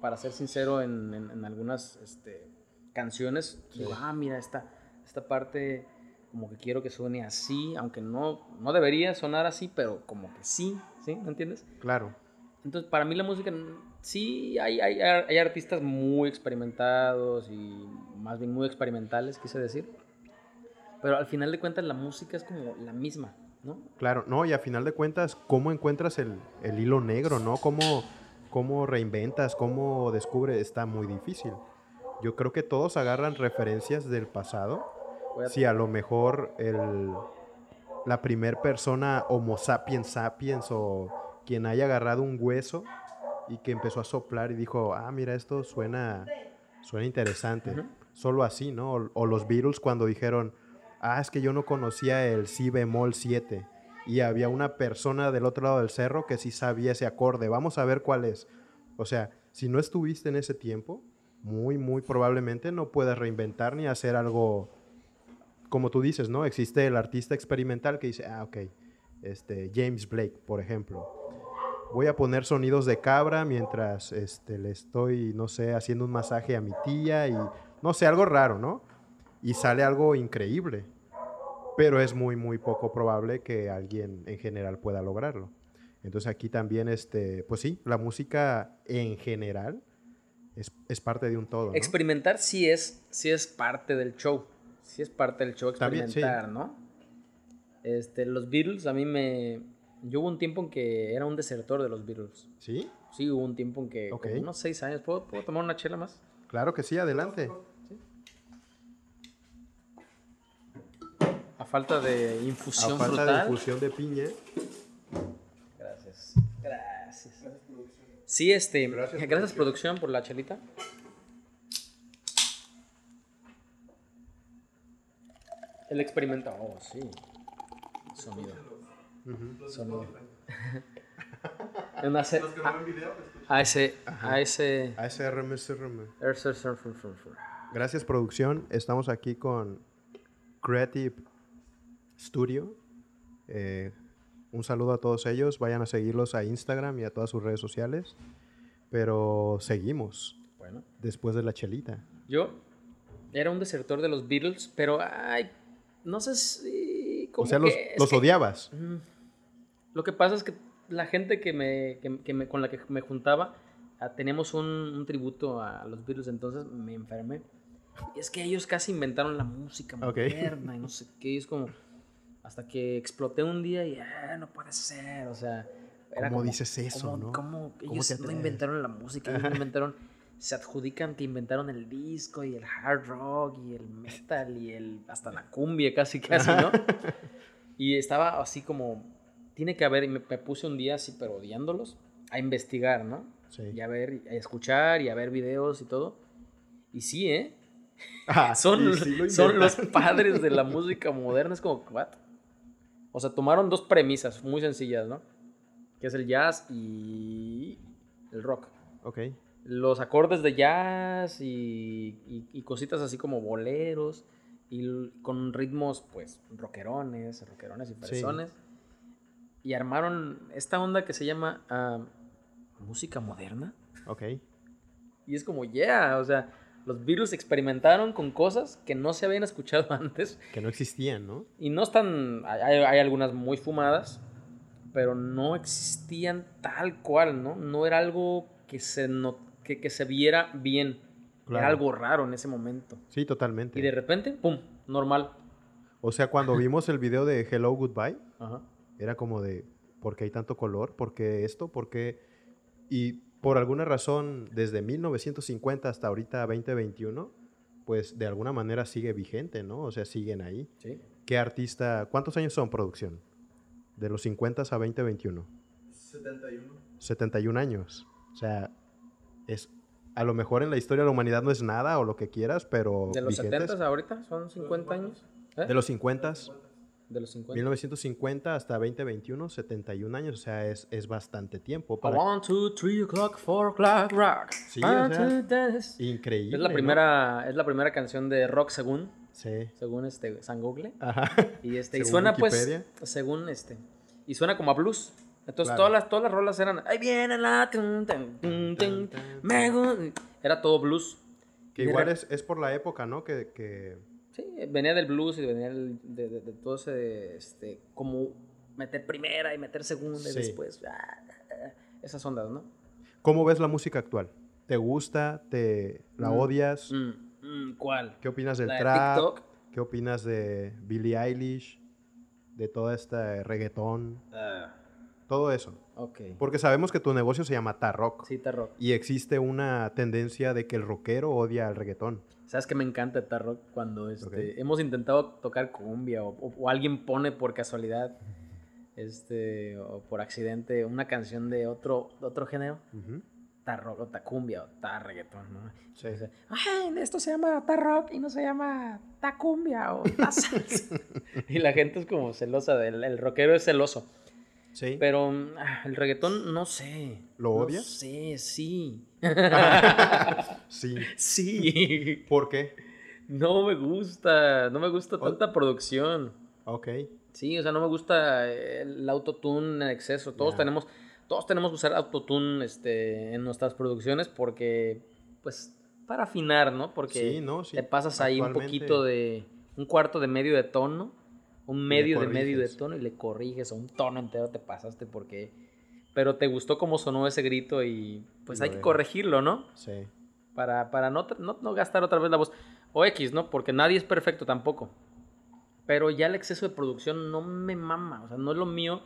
para ser sincero, en, en- en algunas este, canciones, digo, ah, mira, esta, esta parte como que quiero que suene así, aunque no, no debería sonar así, pero como que sí, ¿sí? ¿Me entiendes? Claro. Entonces, para mí la música, sí, hay, hay, hay artistas muy experimentados y más bien muy experimentales, quise decir. Pero al final de cuentas la música es como la misma, ¿no? Claro, no, y a final de cuentas, ¿cómo encuentras el, el hilo negro, no? ¿Cómo, ¿Cómo reinventas? ¿Cómo descubres? Está muy difícil. Yo creo que todos agarran referencias del pasado. A- Si a lo mejor el, la primer persona Homo sapiens sapiens o quien haya agarrado un hueso y que empezó a soplar y dijo, ah, mira, esto suena, suena interesante. Ujú. Solo así, ¿no? O, los Beatles cuando dijeron, ah, es que yo no conocía el si bemol 7 y había una persona del otro lado del cerro que sí sabía ese acorde, vamos a ver cuál es. O sea, si no estuviste en ese tiempo, muy, muy probablemente no puedas reinventar ni hacer algo como tú dices, ¿no? Existe el artista experimental que dice, ah, ok, este, James Blake, por ejemplo. Voy a poner sonidos de cabra mientras este, le estoy, no sé, haciendo un masaje a mi tía y, no sé, algo raro, ¿no? Y sale algo increíble. Pero es muy, muy poco probable que alguien en general pueda lograrlo. Entonces aquí también, este, pues sí, la música en general es, es parte de un todo. ¿no? Experimentar sí es, sí es parte del show. Sí es parte del show También, sí. experimentar, ¿no? Este, los Beatles a mí me... Yo hubo un tiempo en que era un desertor de los Beatles. ¿Sí? Sí, hubo un tiempo en que... Ok. como unos seis años. ¿Puedo, ¿Puedo tomar una chela más? Claro que sí, adelante. Falta de A infusión falta de infusión de piña. Gracias. Gracias. Sí, este... Gracias, Gracias, producción, por la chelita. El experimento. Oh, sí. Sonido. Sonido. Una C- A ese. A ese. SRM. Gracias. Gracias, producción. Estamos aquí con Creative Studio. Eh, un saludo a todos ellos. Vayan a seguirlos a Instagram y a todas sus redes sociales. Pero seguimos Bueno. después de la chelita. Yo era un desertor de los Beatles, pero ay, no sé si. O sea, los, que- es los que- odiabas. Lo que pasa es que la gente que me, que, me- con la que me juntaba, ah, teníamos un, un tributo a los Beatles, entonces me enfermé. Y es que ellos casi inventaron la música moderna y no sé qué. y es como. Hasta que exploté un día y ah, no puede ser. O sea. era ¿Cómo como- dices eso, ¿cómo- no? cómo ¿Cómo ellos no inventaron la música, ellos no inventaron. Se adjudican que inventaron el disco y el hard rock y el metal y el hasta la cumbia casi casi, ¿no? Y estaba así como, tiene que haber, y me, me puse un día así, pero odiándolos, a investigar, ¿no? Sí. Y a ver, a escuchar y a ver videos y todo. Y sí, ¿eh? Ah, Son, y sí lo son los padres de la música moderna. Es como, ¿what? O sea, tomaron dos premisas muy sencillas, ¿no? Que es el jazz y el rock. Ok. Los acordes de jazz y, y- y cositas así como boleros y con ritmos, pues, rockerones, rockerones y fresones. Y armaron esta onda que se llama ah, música moderna. Ok. Y es como, yeah, o sea, los Beatles experimentaron con cosas que no se habían escuchado antes. Que no existían, ¿no? Y no están, hay, hay algunas muy fumadas, pero no existían tal cual, ¿no? No era algo que se, no- que, que se viera bien. Claro. Era algo raro en ese momento. Sí, totalmente. Y de repente, ¡pum! Normal. O sea, cuando vimos el video de Hello Goodbye, Ajá. era como de, ¿por qué hay tanto color? ¿Por qué esto? ¿Por qué? Y por alguna razón, desde 1950 hasta ahorita 2021, pues de alguna manera sigue vigente, ¿no? O sea, siguen ahí. Sí. ¿Qué artista? ¿Cuántos años son producción? De los 50 a 2021. 71. 71 años. O sea, es a lo mejor en la historia de la humanidad no es nada o lo que quieras, pero De los vigentes. 70 ahorita son 50 años. ¿Eh? de los 50 De los 50. 1950 hasta 2021, 71 años, o sea, es, es bastante tiempo. Para... One, two, three o'clock, four o'clock, rock. Sí, o sea. Increíble. Es la ¿no? primera, es la primera canción de rock según, Sí. según este San Google. Ajá. Y este, y suena pues, según este, y suena como a blues. Entonces Claro. todas las todas las rolas eran, ahí viene la tun, tun, tun, tun, me gu-". era todo blues. Que igual es, es por la época, ¿no? Que, que Sí, venía del blues y venía del- de, de- de todo ese, este, como meter primera y meter segunda y Sí. después, ah, esas ondas, ¿no? ¿Cómo ves la música actual? ¿Te gusta? ¿Te la Mm, odias? Mm, mm, ¿Cuál? ¿Qué opinas del La de trap? TikTok. ¿Qué opinas de Billie Eilish? De todo este reggaetón, Ah, todo eso. ok. Porque sabemos que tu negocio se llama Tarrock. Sí, rock. Y existe una tendencia de que el rockero odia al reggaetón. ¿Sabes que me encanta el rock? Cuando este, hemos intentado tocar cumbia o, o- o alguien pone por casualidad este, o por accidente una canción de otro, de otro género, Ujú. ta rock o ta cumbia o ta reggaetón, ¿no? Sí. Dice, Ay, esto se llama ta rock y no se llama ta cumbia o ta salsa". y la gente es como celosa, del, el rockero es celoso. Sí. Pero ah, el reggaetón, no sé. ¿Lo No odias? sé, sí. sí. sí. ¿Por qué? No me gusta, no me gusta tanta producción. Ok. Sí, o sea, no me gusta el autotune en exceso. Todos tenemos, todos tenemos que usar autotune este, en nuestras producciones porque, pues, para afinar, ¿no? Porque Sí, no, sí. te pasas ahí un poquito de, un cuarto de medio de tono, un medio de medio de tono y le corriges o un tono entero te pasaste porque, pero te gustó cómo sonó ese grito y pues hay que corregirlo, ¿no? Sí. para, para no, no, no gastar otra vez la voz. O X, ¿no? Porque nadie es perfecto tampoco. Pero ya el exceso de producción no me mama. O sea, no es lo mío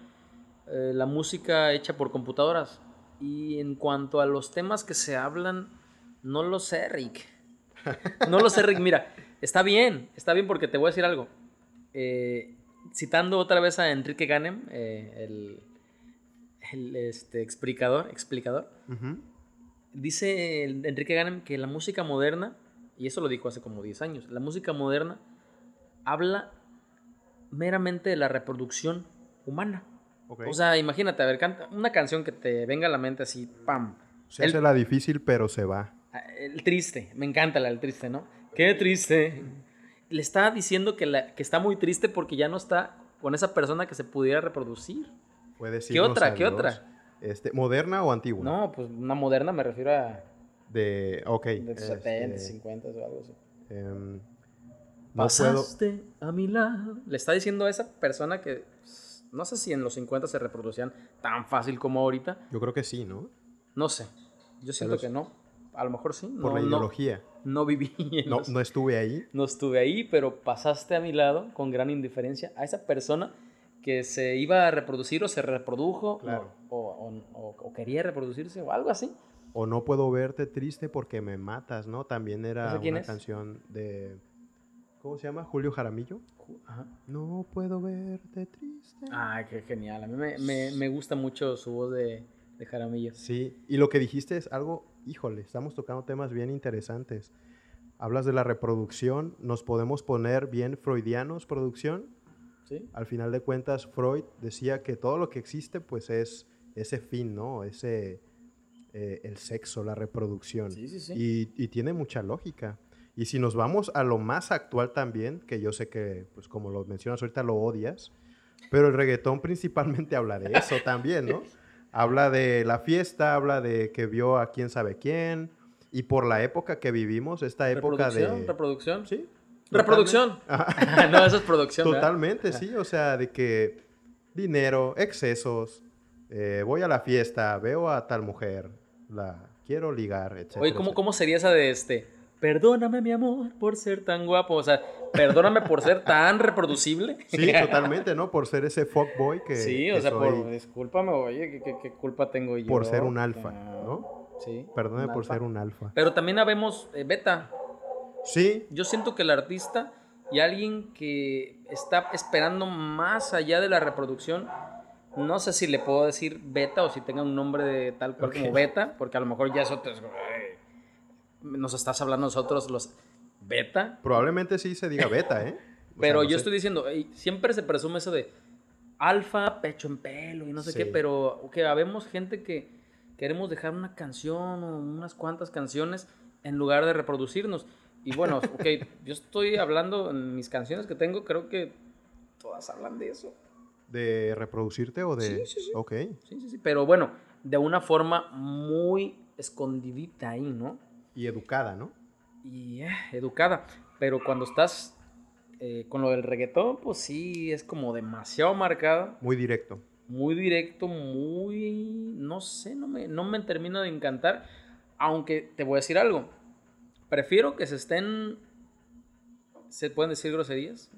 eh, la música hecha por computadoras. Y en cuanto a los temas que se hablan, no lo sé, Rick. No lo sé, Rick. Mira, está bien, está bien porque te voy a decir algo. Eh, citando otra vez a Enrique Ganem, eh, el, el este, explicador, explicador, Ujú. Dice el- Enrique Ganem que la música moderna, y eso lo dijo hace como 10 años, la música moderna habla meramente de la reproducción humana. Ok. O sea, imagínate, a ver, canta una canción que te venga a la mente así, pam. Se el- hace la difícil, pero se va. El triste, me encanta la del triste, ¿no? Qué triste. Le está diciendo que, la, que está muy triste porque ya no está con esa persona que se pudiera reproducir. Puedes ¿Qué otra? ¿Qué otra? Este, ¿Moderna o antigua? No, pues una moderna me refiero a De, ok. de este, 70, 50 o algo así. em, no puedo... Pasaste a mi lado. Le está diciendo a esa persona que pues, no sé si en los 50 se reproducían tan fácil como ahorita. Yo creo que sí, ¿no? No sé. Yo siento que no. A lo mejor sí. Por no, la ideología. No, viví en No, los- no estuve ahí. no estuve ahí, pero pasaste a mi lado con gran indiferencia a esa persona que se iba a reproducir o se reprodujo Claro. o, o- o- o quería reproducirse o algo así. O no puedo verte triste porque me matas, ¿no? También era ¿Ese quién una es? canción de... ¿Cómo se llama? Julio Jaramillo. Ajá. No puedo verte triste. Ay, qué genial. A mí me, me- me gusta mucho su voz de, de Jaramillo. Sí, y lo que dijiste es algo, híjole, estamos tocando temas bien interesantes. Hablas de la reproducción, nos podemos poner bien freudianos, producción. ¿Sí? Al final de cuentas, Freud decía que todo lo que existe, pues es ese fin, ¿no? Ese, eh, el sexo, la reproducción. Sí, sí, sí. Y, y tiene mucha lógica. Y si nos vamos a lo más actual también, que yo sé que, pues como lo mencionas ahorita, lo odias, pero el reggaetón principalmente habla de eso también, ¿no? Habla de la fiesta, habla de que vio a quién sabe quién, y por la época que vivimos, esta época ¿Reproducción? de... ¿Reproducción? Sí. ¿Reproducción? No, eso es producción. ¿verdad? Totalmente, sí. O sea, de que dinero, excesos, eh, voy a la fiesta, veo a tal mujer, la quiero ligar, etcétera. Oye, ¿cómo, etcétera. ¿cómo sería esa de este? Perdóname, mi amor, por ser tan guapo. O sea, perdóname por ser tan reproducible. Sí, totalmente, ¿no? Por ser ese fuckboy que. Sí, o que sea, por, soy, discúlpame, oye, ¿qué, qué, qué culpa tengo yo? por ser un alfa, Ah, ¿no? Sí. Perdóname por alfa. ser un alfa. Pero también habemos eh, beta. Sí, Yo siento que el artista y alguien que está esperando más allá de la reproducción, no sé si le puedo decir beta o si tenga un nombre de tal cual Ok. como beta, porque a lo mejor ya eso te- ay, nos estás hablando nosotros los beta. probablemente sí se diga beta, ¿eh? O Pero sea, no yo sé. estoy diciendo, siempre se presume eso de alfa, pecho en pelo y no sé Sí. qué, pero que habemos gente que queremos dejar una canción o unas cuantas canciones en lugar de reproducirnos. Y bueno, ok, yo estoy hablando en mis canciones que tengo, creo que todas hablan de eso. ¿De reproducirte o de.? Sí, sí, sí. Ok. Sí, sí, sí, pero bueno, de una forma muy escondidita ahí, ¿no? Y educada, ¿no? y eh, educada. Pero cuando estás eh, con lo del reggaetón, pues sí, es como demasiado marcada, Muy directo. muy directo, muy, no sé, no me, no me termina de encantar. Aunque te voy a decir algo, prefiero que se estén, ¿se pueden decir groserías?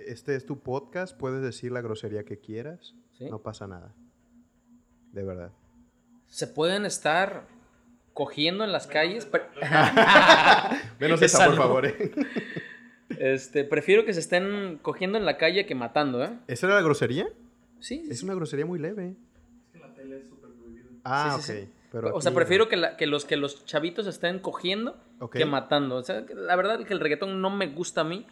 Este es tu podcast, puedes decir la grosería que quieras. ¿Sí? No pasa nada. De verdad. Se pueden estar cogiendo en las calles. pre- Menos Esa por favor, ¿eh? Este, prefiero que se estén cogiendo en la calle que matando, ¿eh? ¿Esa era la grosería? Sí, Es una grosería muy leve. Ah, Sí, sí, ok. Pero o sea, aquí- prefiero que, la- que los, que los chavitos estén cogiendo que matando. O sea, que la verdad es que el reggaetón no me gusta a mí,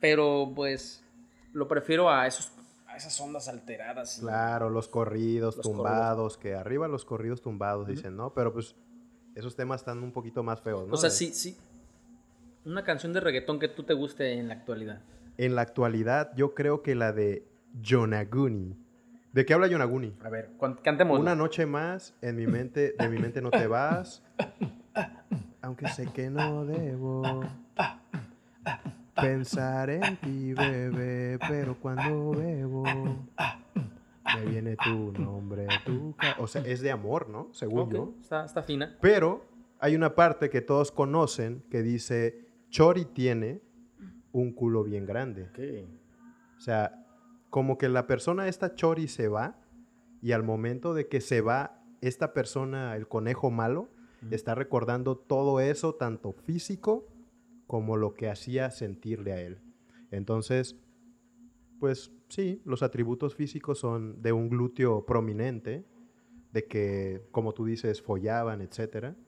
pero pues lo prefiero a, esos, a esas ondas alteradas. Claro, los corridos Los tumbados, que arriba los corridos tumbados dicen, ¿no? Pero pues esos temas están un poquito más feos, ¿no? O sea, sí, sí. Una canción de reggaetón que tú te guste en la actualidad. En la actualidad, yo creo que la de Yonaguni. ¿De qué habla Yonaguni? A ver, cantemos. Una noche más, en mi mente, de mi mente no te vas. Aunque sé que no debo pensar en ti, bebé, pero cuando bebo viene tu nombre, tu O sea, es de amor, ¿no? Según Ok, yo. está, está fina. Pero hay una parte que todos conocen que dice, Chori tiene un culo bien grande. O sea, como que la persona esta Chori se va y al momento de que se va esta persona, el conejo malo, está recordando todo eso, tanto físico como lo que hacía sentirle a él. Entonces, pues sí, los atributos físicos son de un glúteo prominente, de que, como tú dices, follaban.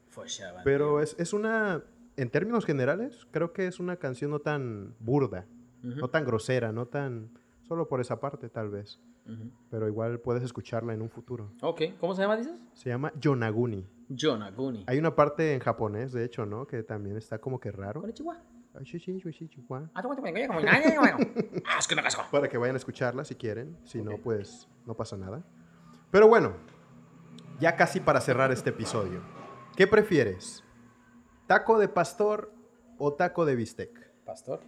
Fue chaval. Pero es, es una, en términos generales, creo que es una canción no tan burda, no tan grosera, no tan, solo por esa parte tal vez, pero igual puedes escucharla en un futuro. Ok, ¿cómo se llama, dices? Se llama Yonaguni. Yonaguni. Hay una parte en japonés, de hecho, ¿no? Que también está como que raro. Konnichiwa. Ah, Ah. Ah. Para que vayan a escucharla si quieren, si no, pues no pasa nada. Pero bueno, ya casi para cerrar este episodio. ¿Qué prefieres? ¿Taco de pastor o taco de bistec? Pastor.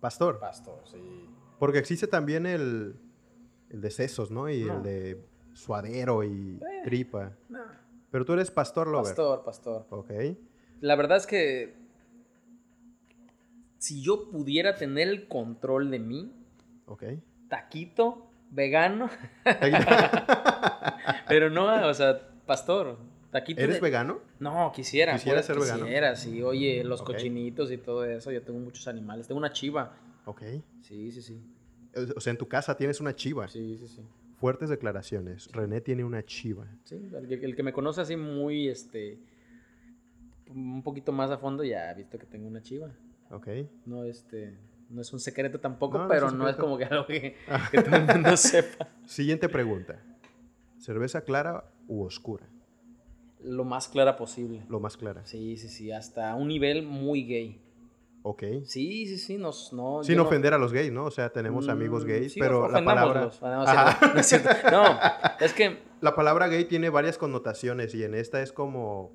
Pastor. Pastor, sí. Porque existe también el, el de sesos, ¿no? Y No. el de suadero y Eh. tripa. No. Pero tú eres pastor lover. Pastor, pastor. Ok. La verdad es que si yo pudiera tener el control de mí, Ok. taquito, vegano, pero no, o sea, pastor, taquito. ¿Eres de- vegano? No, quisiera. ¿Quisiera pues, ser vegano? Quisiera, sí. Oye, los cochinitos y todo eso. Yo tengo muchos animales. Tengo una chiva. Ok. Sí, sí, sí. O sea, en tu casa tienes una chiva. Sí, sí, sí. Fuertes declaraciones. René tiene una chiva. Sí, el, que- el que me conoce así muy, este, un poquito más a fondo ya ha visto que tengo una chiva. Ok. No, este, no es un secreto tampoco, No, no es pero no es como que algo que, que todo el mundo sepa. Siguiente pregunta. ¿Cerveza clara u oscura? Lo más clara posible. Lo más clara. Sí, sí, sí, hasta un nivel muy gay. Ok. Sí, sí, sí, nos, no. Sin no- ofender a los gays, ¿no? O sea, tenemos amigos Mm, gays, sí, pero la palabra. Ah, no, es no es que la palabra gay tiene varias connotaciones y en esta es como...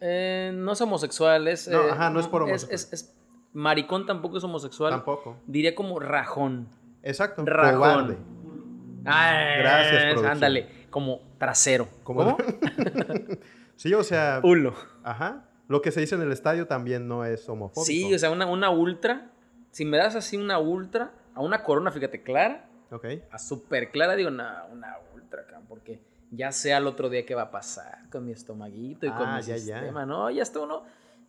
eh, no es homosexual, es... No, eh, ajá, no es por homosexual. es- es- maricón tampoco es homosexual. Tampoco. Diría como rajón. Exacto. Rajón. Cobarde. Gracias, producción. Ándale, como trasero. ¿Cómo? Sí, o sea, Ulo. ajá. Lo que se dice en el estadio también no es homofóbico. Sí, o sea, una, una ultra. Si me das así una ultra, a una corona, fíjate, clara, Ok. a súper clara, digo, una, una ultra, porque ya sé al otro día qué va a pasar con mi estomaguito y con Ah, mi ya, ya. sistema, ¿no? Ya está uno,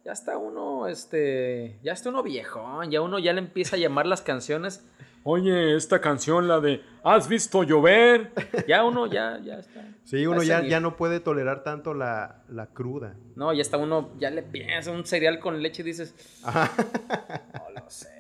ya está uno, este, ya está uno viejón, ya uno ya le empieza a llamar las canciones. Oye, esta canción, la de ¿Has visto llover? Ya uno, ya, ya está. Sí, uno ya, ya no puede tolerar tanto la, la cruda. No, ya está uno, ya le piensa un cereal con leche y dices, Ajá. no lo sé.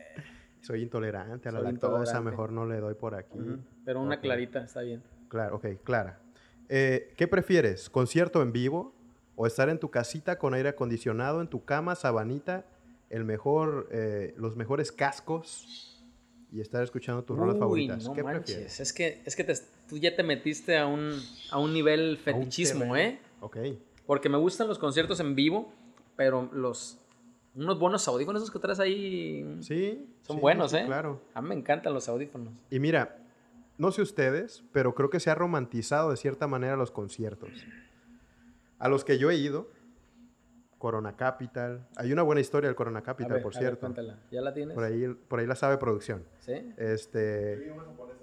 Soy intolerante a la Soy lactosa, intolerante. mejor no le doy por aquí. Pero una clarita está bien. Claro, ok, Clara. Eh, ¿Qué prefieres? ¿Concierto en vivo o estar en tu casita con aire acondicionado, en tu cama, sabanita, el mejor, eh, los mejores cascos y estar escuchando tus rolas Uy, favoritas? no ¿Qué manches. prefieres? Es que, es que te- tú ya te metiste a un, a un nivel un fetichismo, terreno. ¿eh? Ok. Porque me gustan los conciertos en vivo, pero los unos buenos audífonos esos que traes ahí Sí. son sí, buenos, sí, ¿eh? Claro. A mí me encantan los audífonos. Y mira, no sé ustedes, pero creo que se ha romantizado de cierta manera los conciertos. A los que yo he ido, Corona Capital. Hay una buena historia del Corona Capital, ver, por ver, cierto. cuéntala. ¿Ya la tienes? por ahí, por ahí la sabe producción. ¿Sí? Este.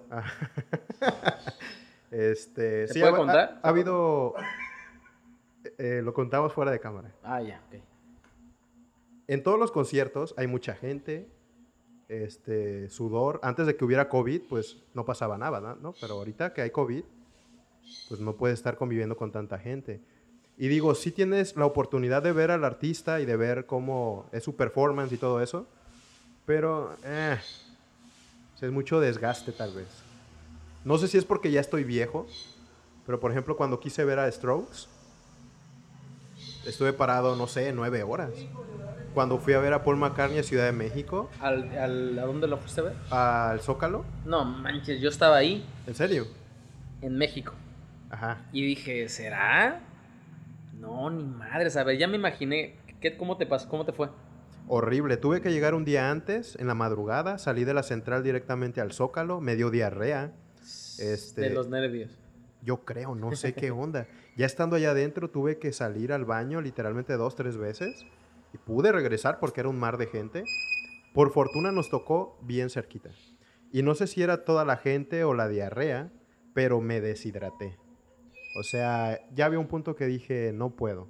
Este. ¿Se sí, puede ha- contar? Ha, ha habido. eh, lo contamos fuera de cámara. Ah, ya, ok. En todos los conciertos hay mucha gente, este, sudor. Antes de que hubiera COVID, pues no pasaba nada, ¿no? ¿no? Pero ahorita que hay COVID, pues no puedes estar conviviendo con tanta gente. Y digo, sí tienes la oportunidad de ver al artista y de ver cómo es su performance y todo eso, pero eh, es mucho desgaste tal vez. No sé si es porque ya estoy viejo, pero por ejemplo cuando quise ver a Strokes, estuve parado, no sé, nueve horas. Cuando fui a ver a Paul McCartney a Ciudad de México, ¿Al, al- ¿A dónde lo fuiste a ver? al Zócalo, No, manches, yo estaba ahí, ¿en serio? en México. Ajá. Y dije, ¿será? No, ni madres. A ver, ya me imaginé. ¿Qué, ¿Cómo te pasó? ¿Cómo te fue? Horrible. Tuve que llegar un día antes, en la madrugada, salí de la central directamente al Zócalo, me dio diarrea. Este- De los nervios. Yo creo, no sé qué onda. Ya estando allá adentro, tuve que salir al baño literalmente dos, tres veces. Y pude regresar porque era un mar de gente. Por fortuna nos tocó bien cerquita. Y no sé si era toda la gente o la diarrea, pero me deshidraté. O sea, ya había un punto que dije, no puedo.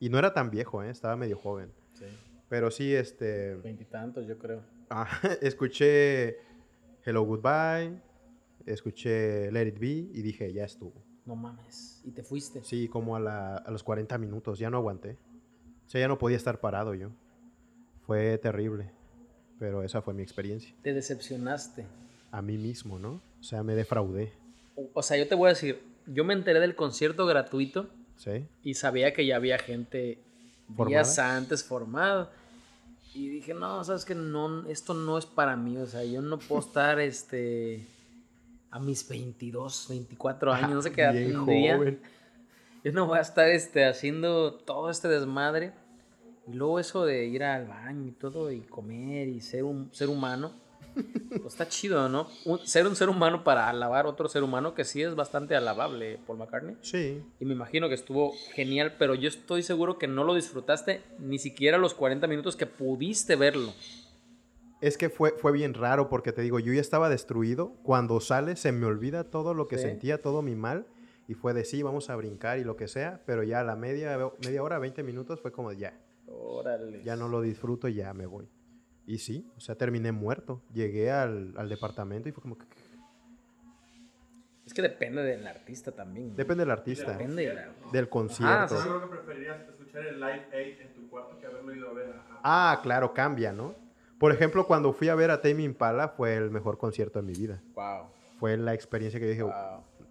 Y no era tan viejo, ¿eh? estaba medio joven. Sí. Pero sí, este... Veintitantos, yo creo. Ah, escuché Hello Goodbye, escuché Let It Be y dije, ya estuvo. No mames. Y te fuiste. Sí, como a, la- a los 40 minutos, ya no aguanté. O sea, ya no podía estar parado yo. Fue terrible, pero esa fue mi experiencia. Te decepcionaste. A mí mismo, ¿no? O sea, me defraudé, O, o sea, yo te voy a decir. Yo me enteré del concierto gratuito ¿sí? y sabía que ya había gente días ¿Formada? antes formado. Y dije, no, sabes que no, esto no es para mí. O sea, yo no puedo estar este, a mis 22, 24 años, no sé qué edad joven. Yo no voy a estar este, haciendo todo este desmadre. Y luego eso de ir al baño y todo, y comer y ser un ser humano. Pues está chido, ¿no? Un- ser un ser humano para alabar a otro ser humano, que sí es bastante alabable, Paul McCartney. Sí, Y me imagino que estuvo genial, pero yo estoy seguro que no lo disfrutaste ni siquiera los 40 minutos que pudiste verlo. es que fue, fue bien raro porque te digo, yo ya estaba destruido. Cuando sale se me olvida todo lo que Sí. sentía, todo mi mal. Y fue de sí, vamos a brincar y lo que sea. Pero ya a la media, media hora, 20 minutos fue como ya. Órale. ya no lo disfruto y ya me voy. Y sí, o sea, terminé muerto. Llegué al, al departamento y fue como que... Es que depende del artista también. ¿no? Depende del artista, Depende de la- del concierto. sí. Yo creo que preferirías escuchar el Live 8 en tu cuarto que haberlo ido a ver Ah, claro, cambia, ¿no? Por ejemplo, cuando fui a ver a Tame Impala fue el mejor concierto de mi vida. Wow. Fue la experiencia que dije, wow.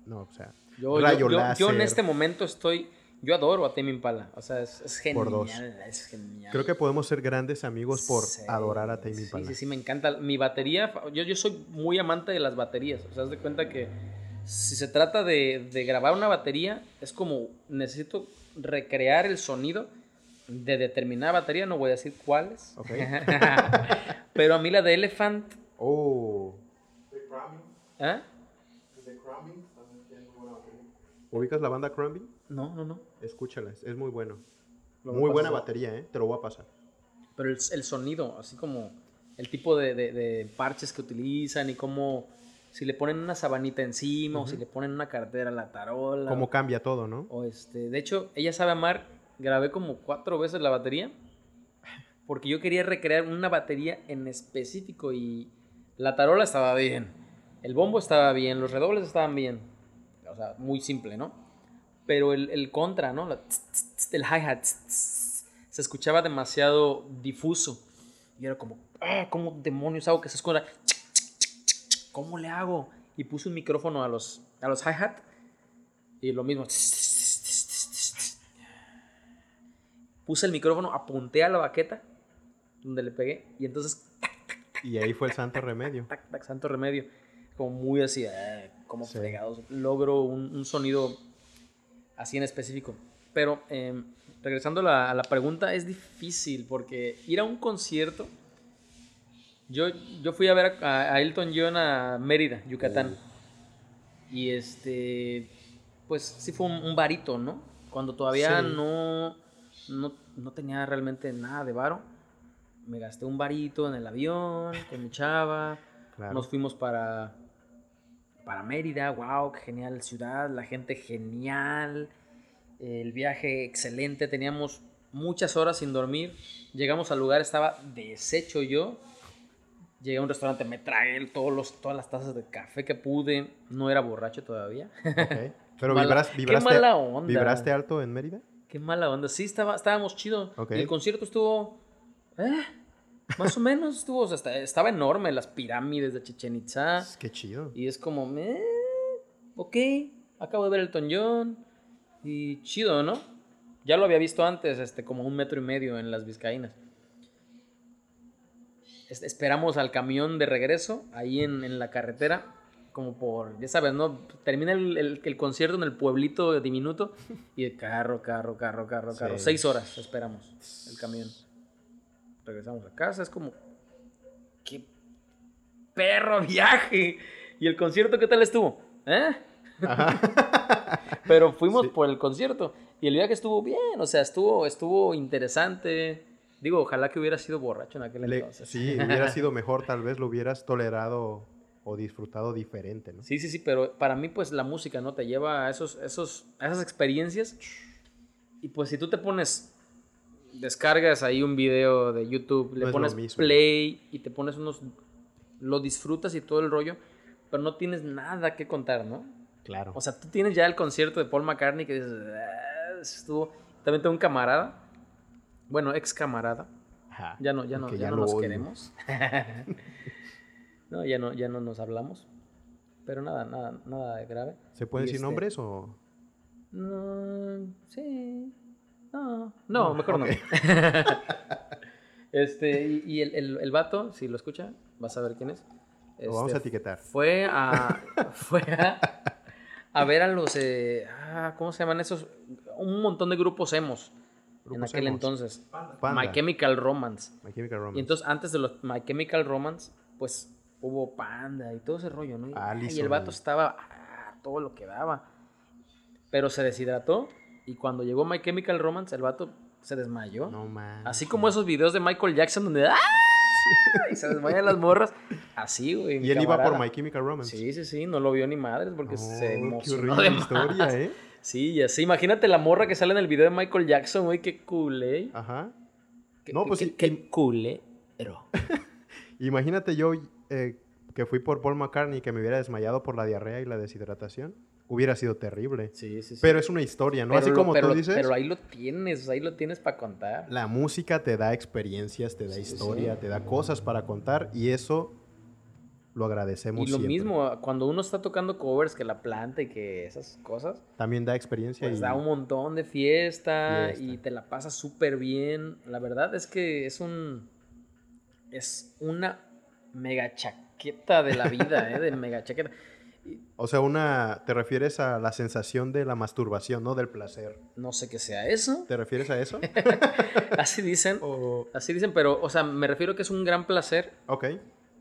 no, o sea, Yo, yo- rayo yo- yo láser. en este momento estoy. Yo adoro a Tame Impala. O sea, es, es genial. Por dos. Es genial. Creo que podemos ser grandes amigos por Sí, adorar a Tame Impala. Sí, sí, sí, me encanta. Mi batería, yo, yo soy muy amante de las baterías. O sea, haz de cuenta que si se trata de, de grabar una batería, es como necesito recrear el sonido de determinada batería, no voy a decir cuáles. Pero a mí la de Elephant. Oh. ¿eh? ¿Ubicas la banda Crumbing? No, no, no. Escúchala, es- muy bueno. Lo Muy buena batería, ¿eh? Te lo voy a pasar. Pero el, el sonido, así como el tipo de, de- de parches que utilizan y cómo si le ponen una sabanita encima o si le ponen una cartera a la tarola. Cómo cambia todo, ¿no? O este, de hecho, ella sabe amar. Grabé como cuatro veces la batería. Porque yo quería recrear una batería en específico. Y la tarola estaba bien. El bombo estaba bien. Los redobles estaban bien. O sea, muy simple, ¿no? Pero el, el contra, ¿no? La tss, tss, tss, el hi-hat se escuchaba demasiado difuso. Y era como, ah, ¿cómo demonios hago que se escucha? ¿Cómo le hago? Y puse un micrófono a los, a los hi-hat. Y lo mismo. Puse el micrófono, apunté a la baqueta donde le pegué y entonces, Y ahí fue el santo remedio. tac, tac, santo remedio. Como muy así, ah, como fregados. Logro un, un sonido así en específico. Pero eh, regresando a la, a la pregunta, es difícil porque ir a un concierto. Yo, yo fui a ver a, a Elton John a Mérida, Yucatán. Y este, pues sí fue un, un varito, ¿no? Cuando todavía Sí. no, no, no tenía realmente nada de varo. Me gasté un varito en el avión con mi chava. Claro. Nos fuimos para, para Mérida. Wow, qué genial ciudad. La gente genial. El viaje excelente. Teníamos muchas horas sin dormir. Llegamos al lugar, estaba deshecho yo. Llegué a un restaurante, me tragué todos los, todas las tazas de café que pude. No era borracho todavía. Pero vibras- qué vibraste, mala onda. ¿vibraste alto en Mérida? Qué mala onda. Sí, estaba, estábamos chido. El concierto estuvo. eh, más o menos estuvo. O sea, esta- estaba enorme. Las pirámides de Chichen Itza. Qué chido. Y es como. eh, ok. Acabo de ver el John. Y chido, ¿no? Ya lo había visto antes, este, como un metro y medio en las Vizcaínas. Es- esperamos al camión de regreso, ahí en, en la carretera, como por, ya sabes, ¿no? Termina el, el- el concierto en el pueblito diminuto y carro, carro, carro, carro, carro. Sí. Seis horas esperamos el camión. Regresamos a casa, es como, qué perro viaje. ¿Y el concierto qué tal estuvo? ¿Eh? Pero fuimos Sí. por el concierto y el viaje estuvo bien, o sea, estuvo, estuvo interesante. Digo, ojalá que hubiera sido borracho en aquel Le- entonces. sí, hubiera sido mejor, tal vez lo hubieras tolerado o disfrutado diferente, ¿no? Sí, sí, sí, pero para mí pues la música, ¿no? Te lleva a, esos, esos, a esas experiencias. Y pues si tú te pones, descargas ahí un video de YouTube, le No pones play y te pones unos, lo disfrutas y todo el rollo, pero no tienes nada que contar, ¿no? Claro. O sea, tú tienes ya el concierto de Paul McCartney que dices, "Ah, estuvo... También tengo un camarada, bueno, ex camarada, Ajá. ya no, ya no, ya ya no nos odio. queremos. no, ya no, ya no nos hablamos. Pero nada, nada, nada grave. ¿Se pueden Y decir este- nombres o...? No, sí. No, no, mejor no. este, y, y el, el, el vato, si lo escucha, vas a ver quién es. Lo vamos a Este, etiquetar. Fue a. fue a, a ver a los. eh, ah, ¿Cómo se llaman esos? Un montón de grupos emos. en Grupos aquel emos. entonces. Panda. My Chemical Romance. My Chemical Romance. Y entonces, antes de los My Chemical Romance, pues hubo Panda y todo ese rollo, ¿no? Y, Allison. y el vato estaba ah, todo lo que daba. Pero se deshidrató. Y cuando llegó My Chemical Romance, el vato se desmayó. No man. Así como esos videos de Michael Jackson donde ¡ah! y se desmayan las morras. Así, güey. Y él iba por. My Chemical Romance. Sí, sí, sí, no lo vio ni madres porque se Oh, qué emocionó horrible de más. historia, ¿eh? Sí, y así, imagínate la morra que sale en el video de Michael Jackson, güey, qué culé. Ajá. Qué- No, pues qué- sí, qué y- culero. Imagínate yo eh, que fui por Paul McCartney y que me hubiera desmayado por la diarrea y la deshidratación. Hubiera sido terrible. Sí, sí, sí. Pero es una historia, ¿no? Pero Así lo- como pero- tú dices, Pero ahí lo tienes, ahí lo tienes para contar. la música te da experiencias, te da Sí, historia, sí. te da cosas para contar y eso lo agradecemos Y lo siempre. mismo, cuando uno está tocando covers, que la planta y que esas cosas, También da experiencia pues y da un montón de fiesta, Fiesta. y te la pasas súper bien. La verdad es que es un. Es una mega chaqueta de la vida, ¿eh? De mega chaqueta. O sea, una te refieres a la sensación de la masturbación, ¿no? Del placer. No sé qué sea eso. ¿Te refieres a eso? Así dicen. o... Así dicen, pero, o sea, me refiero que es un gran placer Ok.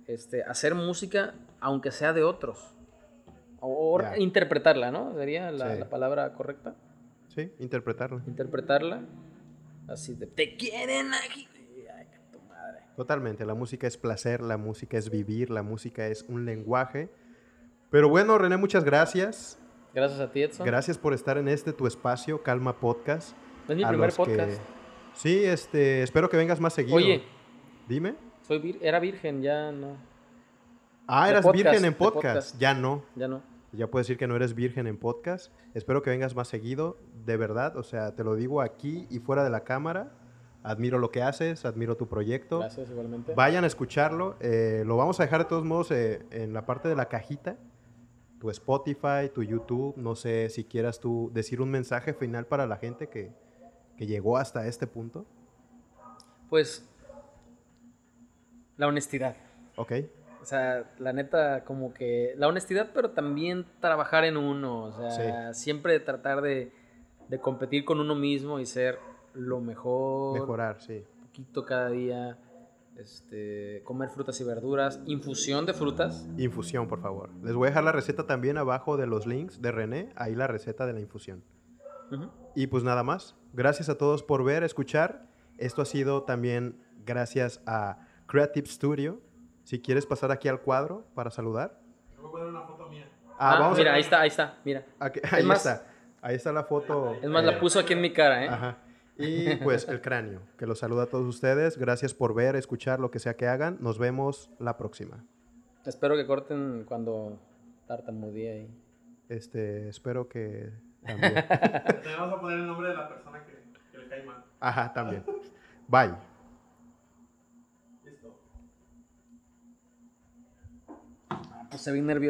este, hacer música, aunque sea de otros. O, interpretarla, ¿no? Sería la, Sí. la palabra correcta. Sí, interpretarlo. Interpretarla. Así de, te quieren aquí. Ay, tu madre. Totalmente, la música es placer, la música es vivir, la música es un lenguaje. Pero bueno, René, muchas gracias. Gracias a ti, Edson. Gracias por estar en este tu espacio, Calma Podcast. Es mi A primer que- podcast. Sí, este, espero que vengas más seguido. Oye, Dime. soy vir- era virgen, ya no. Ah, de eras podcast, virgen en podcast. Ya no. Ya no. Ya puedes decir que no eres virgen en podcast. Espero que vengas más seguido, de verdad. O sea, te lo digo aquí y fuera de la cámara. Admiro lo que haces, admiro tu proyecto. Gracias, igualmente. Vayan a escucharlo. eh, lo vamos a dejar de todos modos eh, en la parte de la cajita. Tu Spotify, tu YouTube. No sé si quieras tú decir un mensaje final para la gente que, que llegó hasta este punto. Pues, la honestidad. Ok. O sea, la neta, como que la honestidad, pero también trabajar en uno. O sea, siempre tratar de, de competir con uno mismo y ser lo mejor. Mejorar, sí. Un poquito cada día. Este, comer frutas y verduras. Infusión de frutas. Infusión, por favor. Les voy a dejar la receta también abajo de los links de René. Ahí la receta de la infusión. Y pues nada más. Gracias a todos por ver, escuchar. Esto ha sido también gracias a Creative Studio. Si quieres pasar aquí al cuadro para saludar. Yo voy a poner una foto mía. Ah, Ah, vamos mira, a... ahí está, ahí está. Mira. ahí más- está. Ahí está la foto. Es más, eh, la puso aquí en mi cara, ¿eh? Ajá. Y pues el cráneo, que los saluda a todos ustedes. Gracias por ver, escuchar lo que sea que hagan. Nos vemos la próxima. Espero que corten cuando tartamudee ahí. Este, espero que también. Te vamos a poner el nombre de la persona que, que le cae mal. Ajá, también. Bye. Listo. Pues se ve nervioso.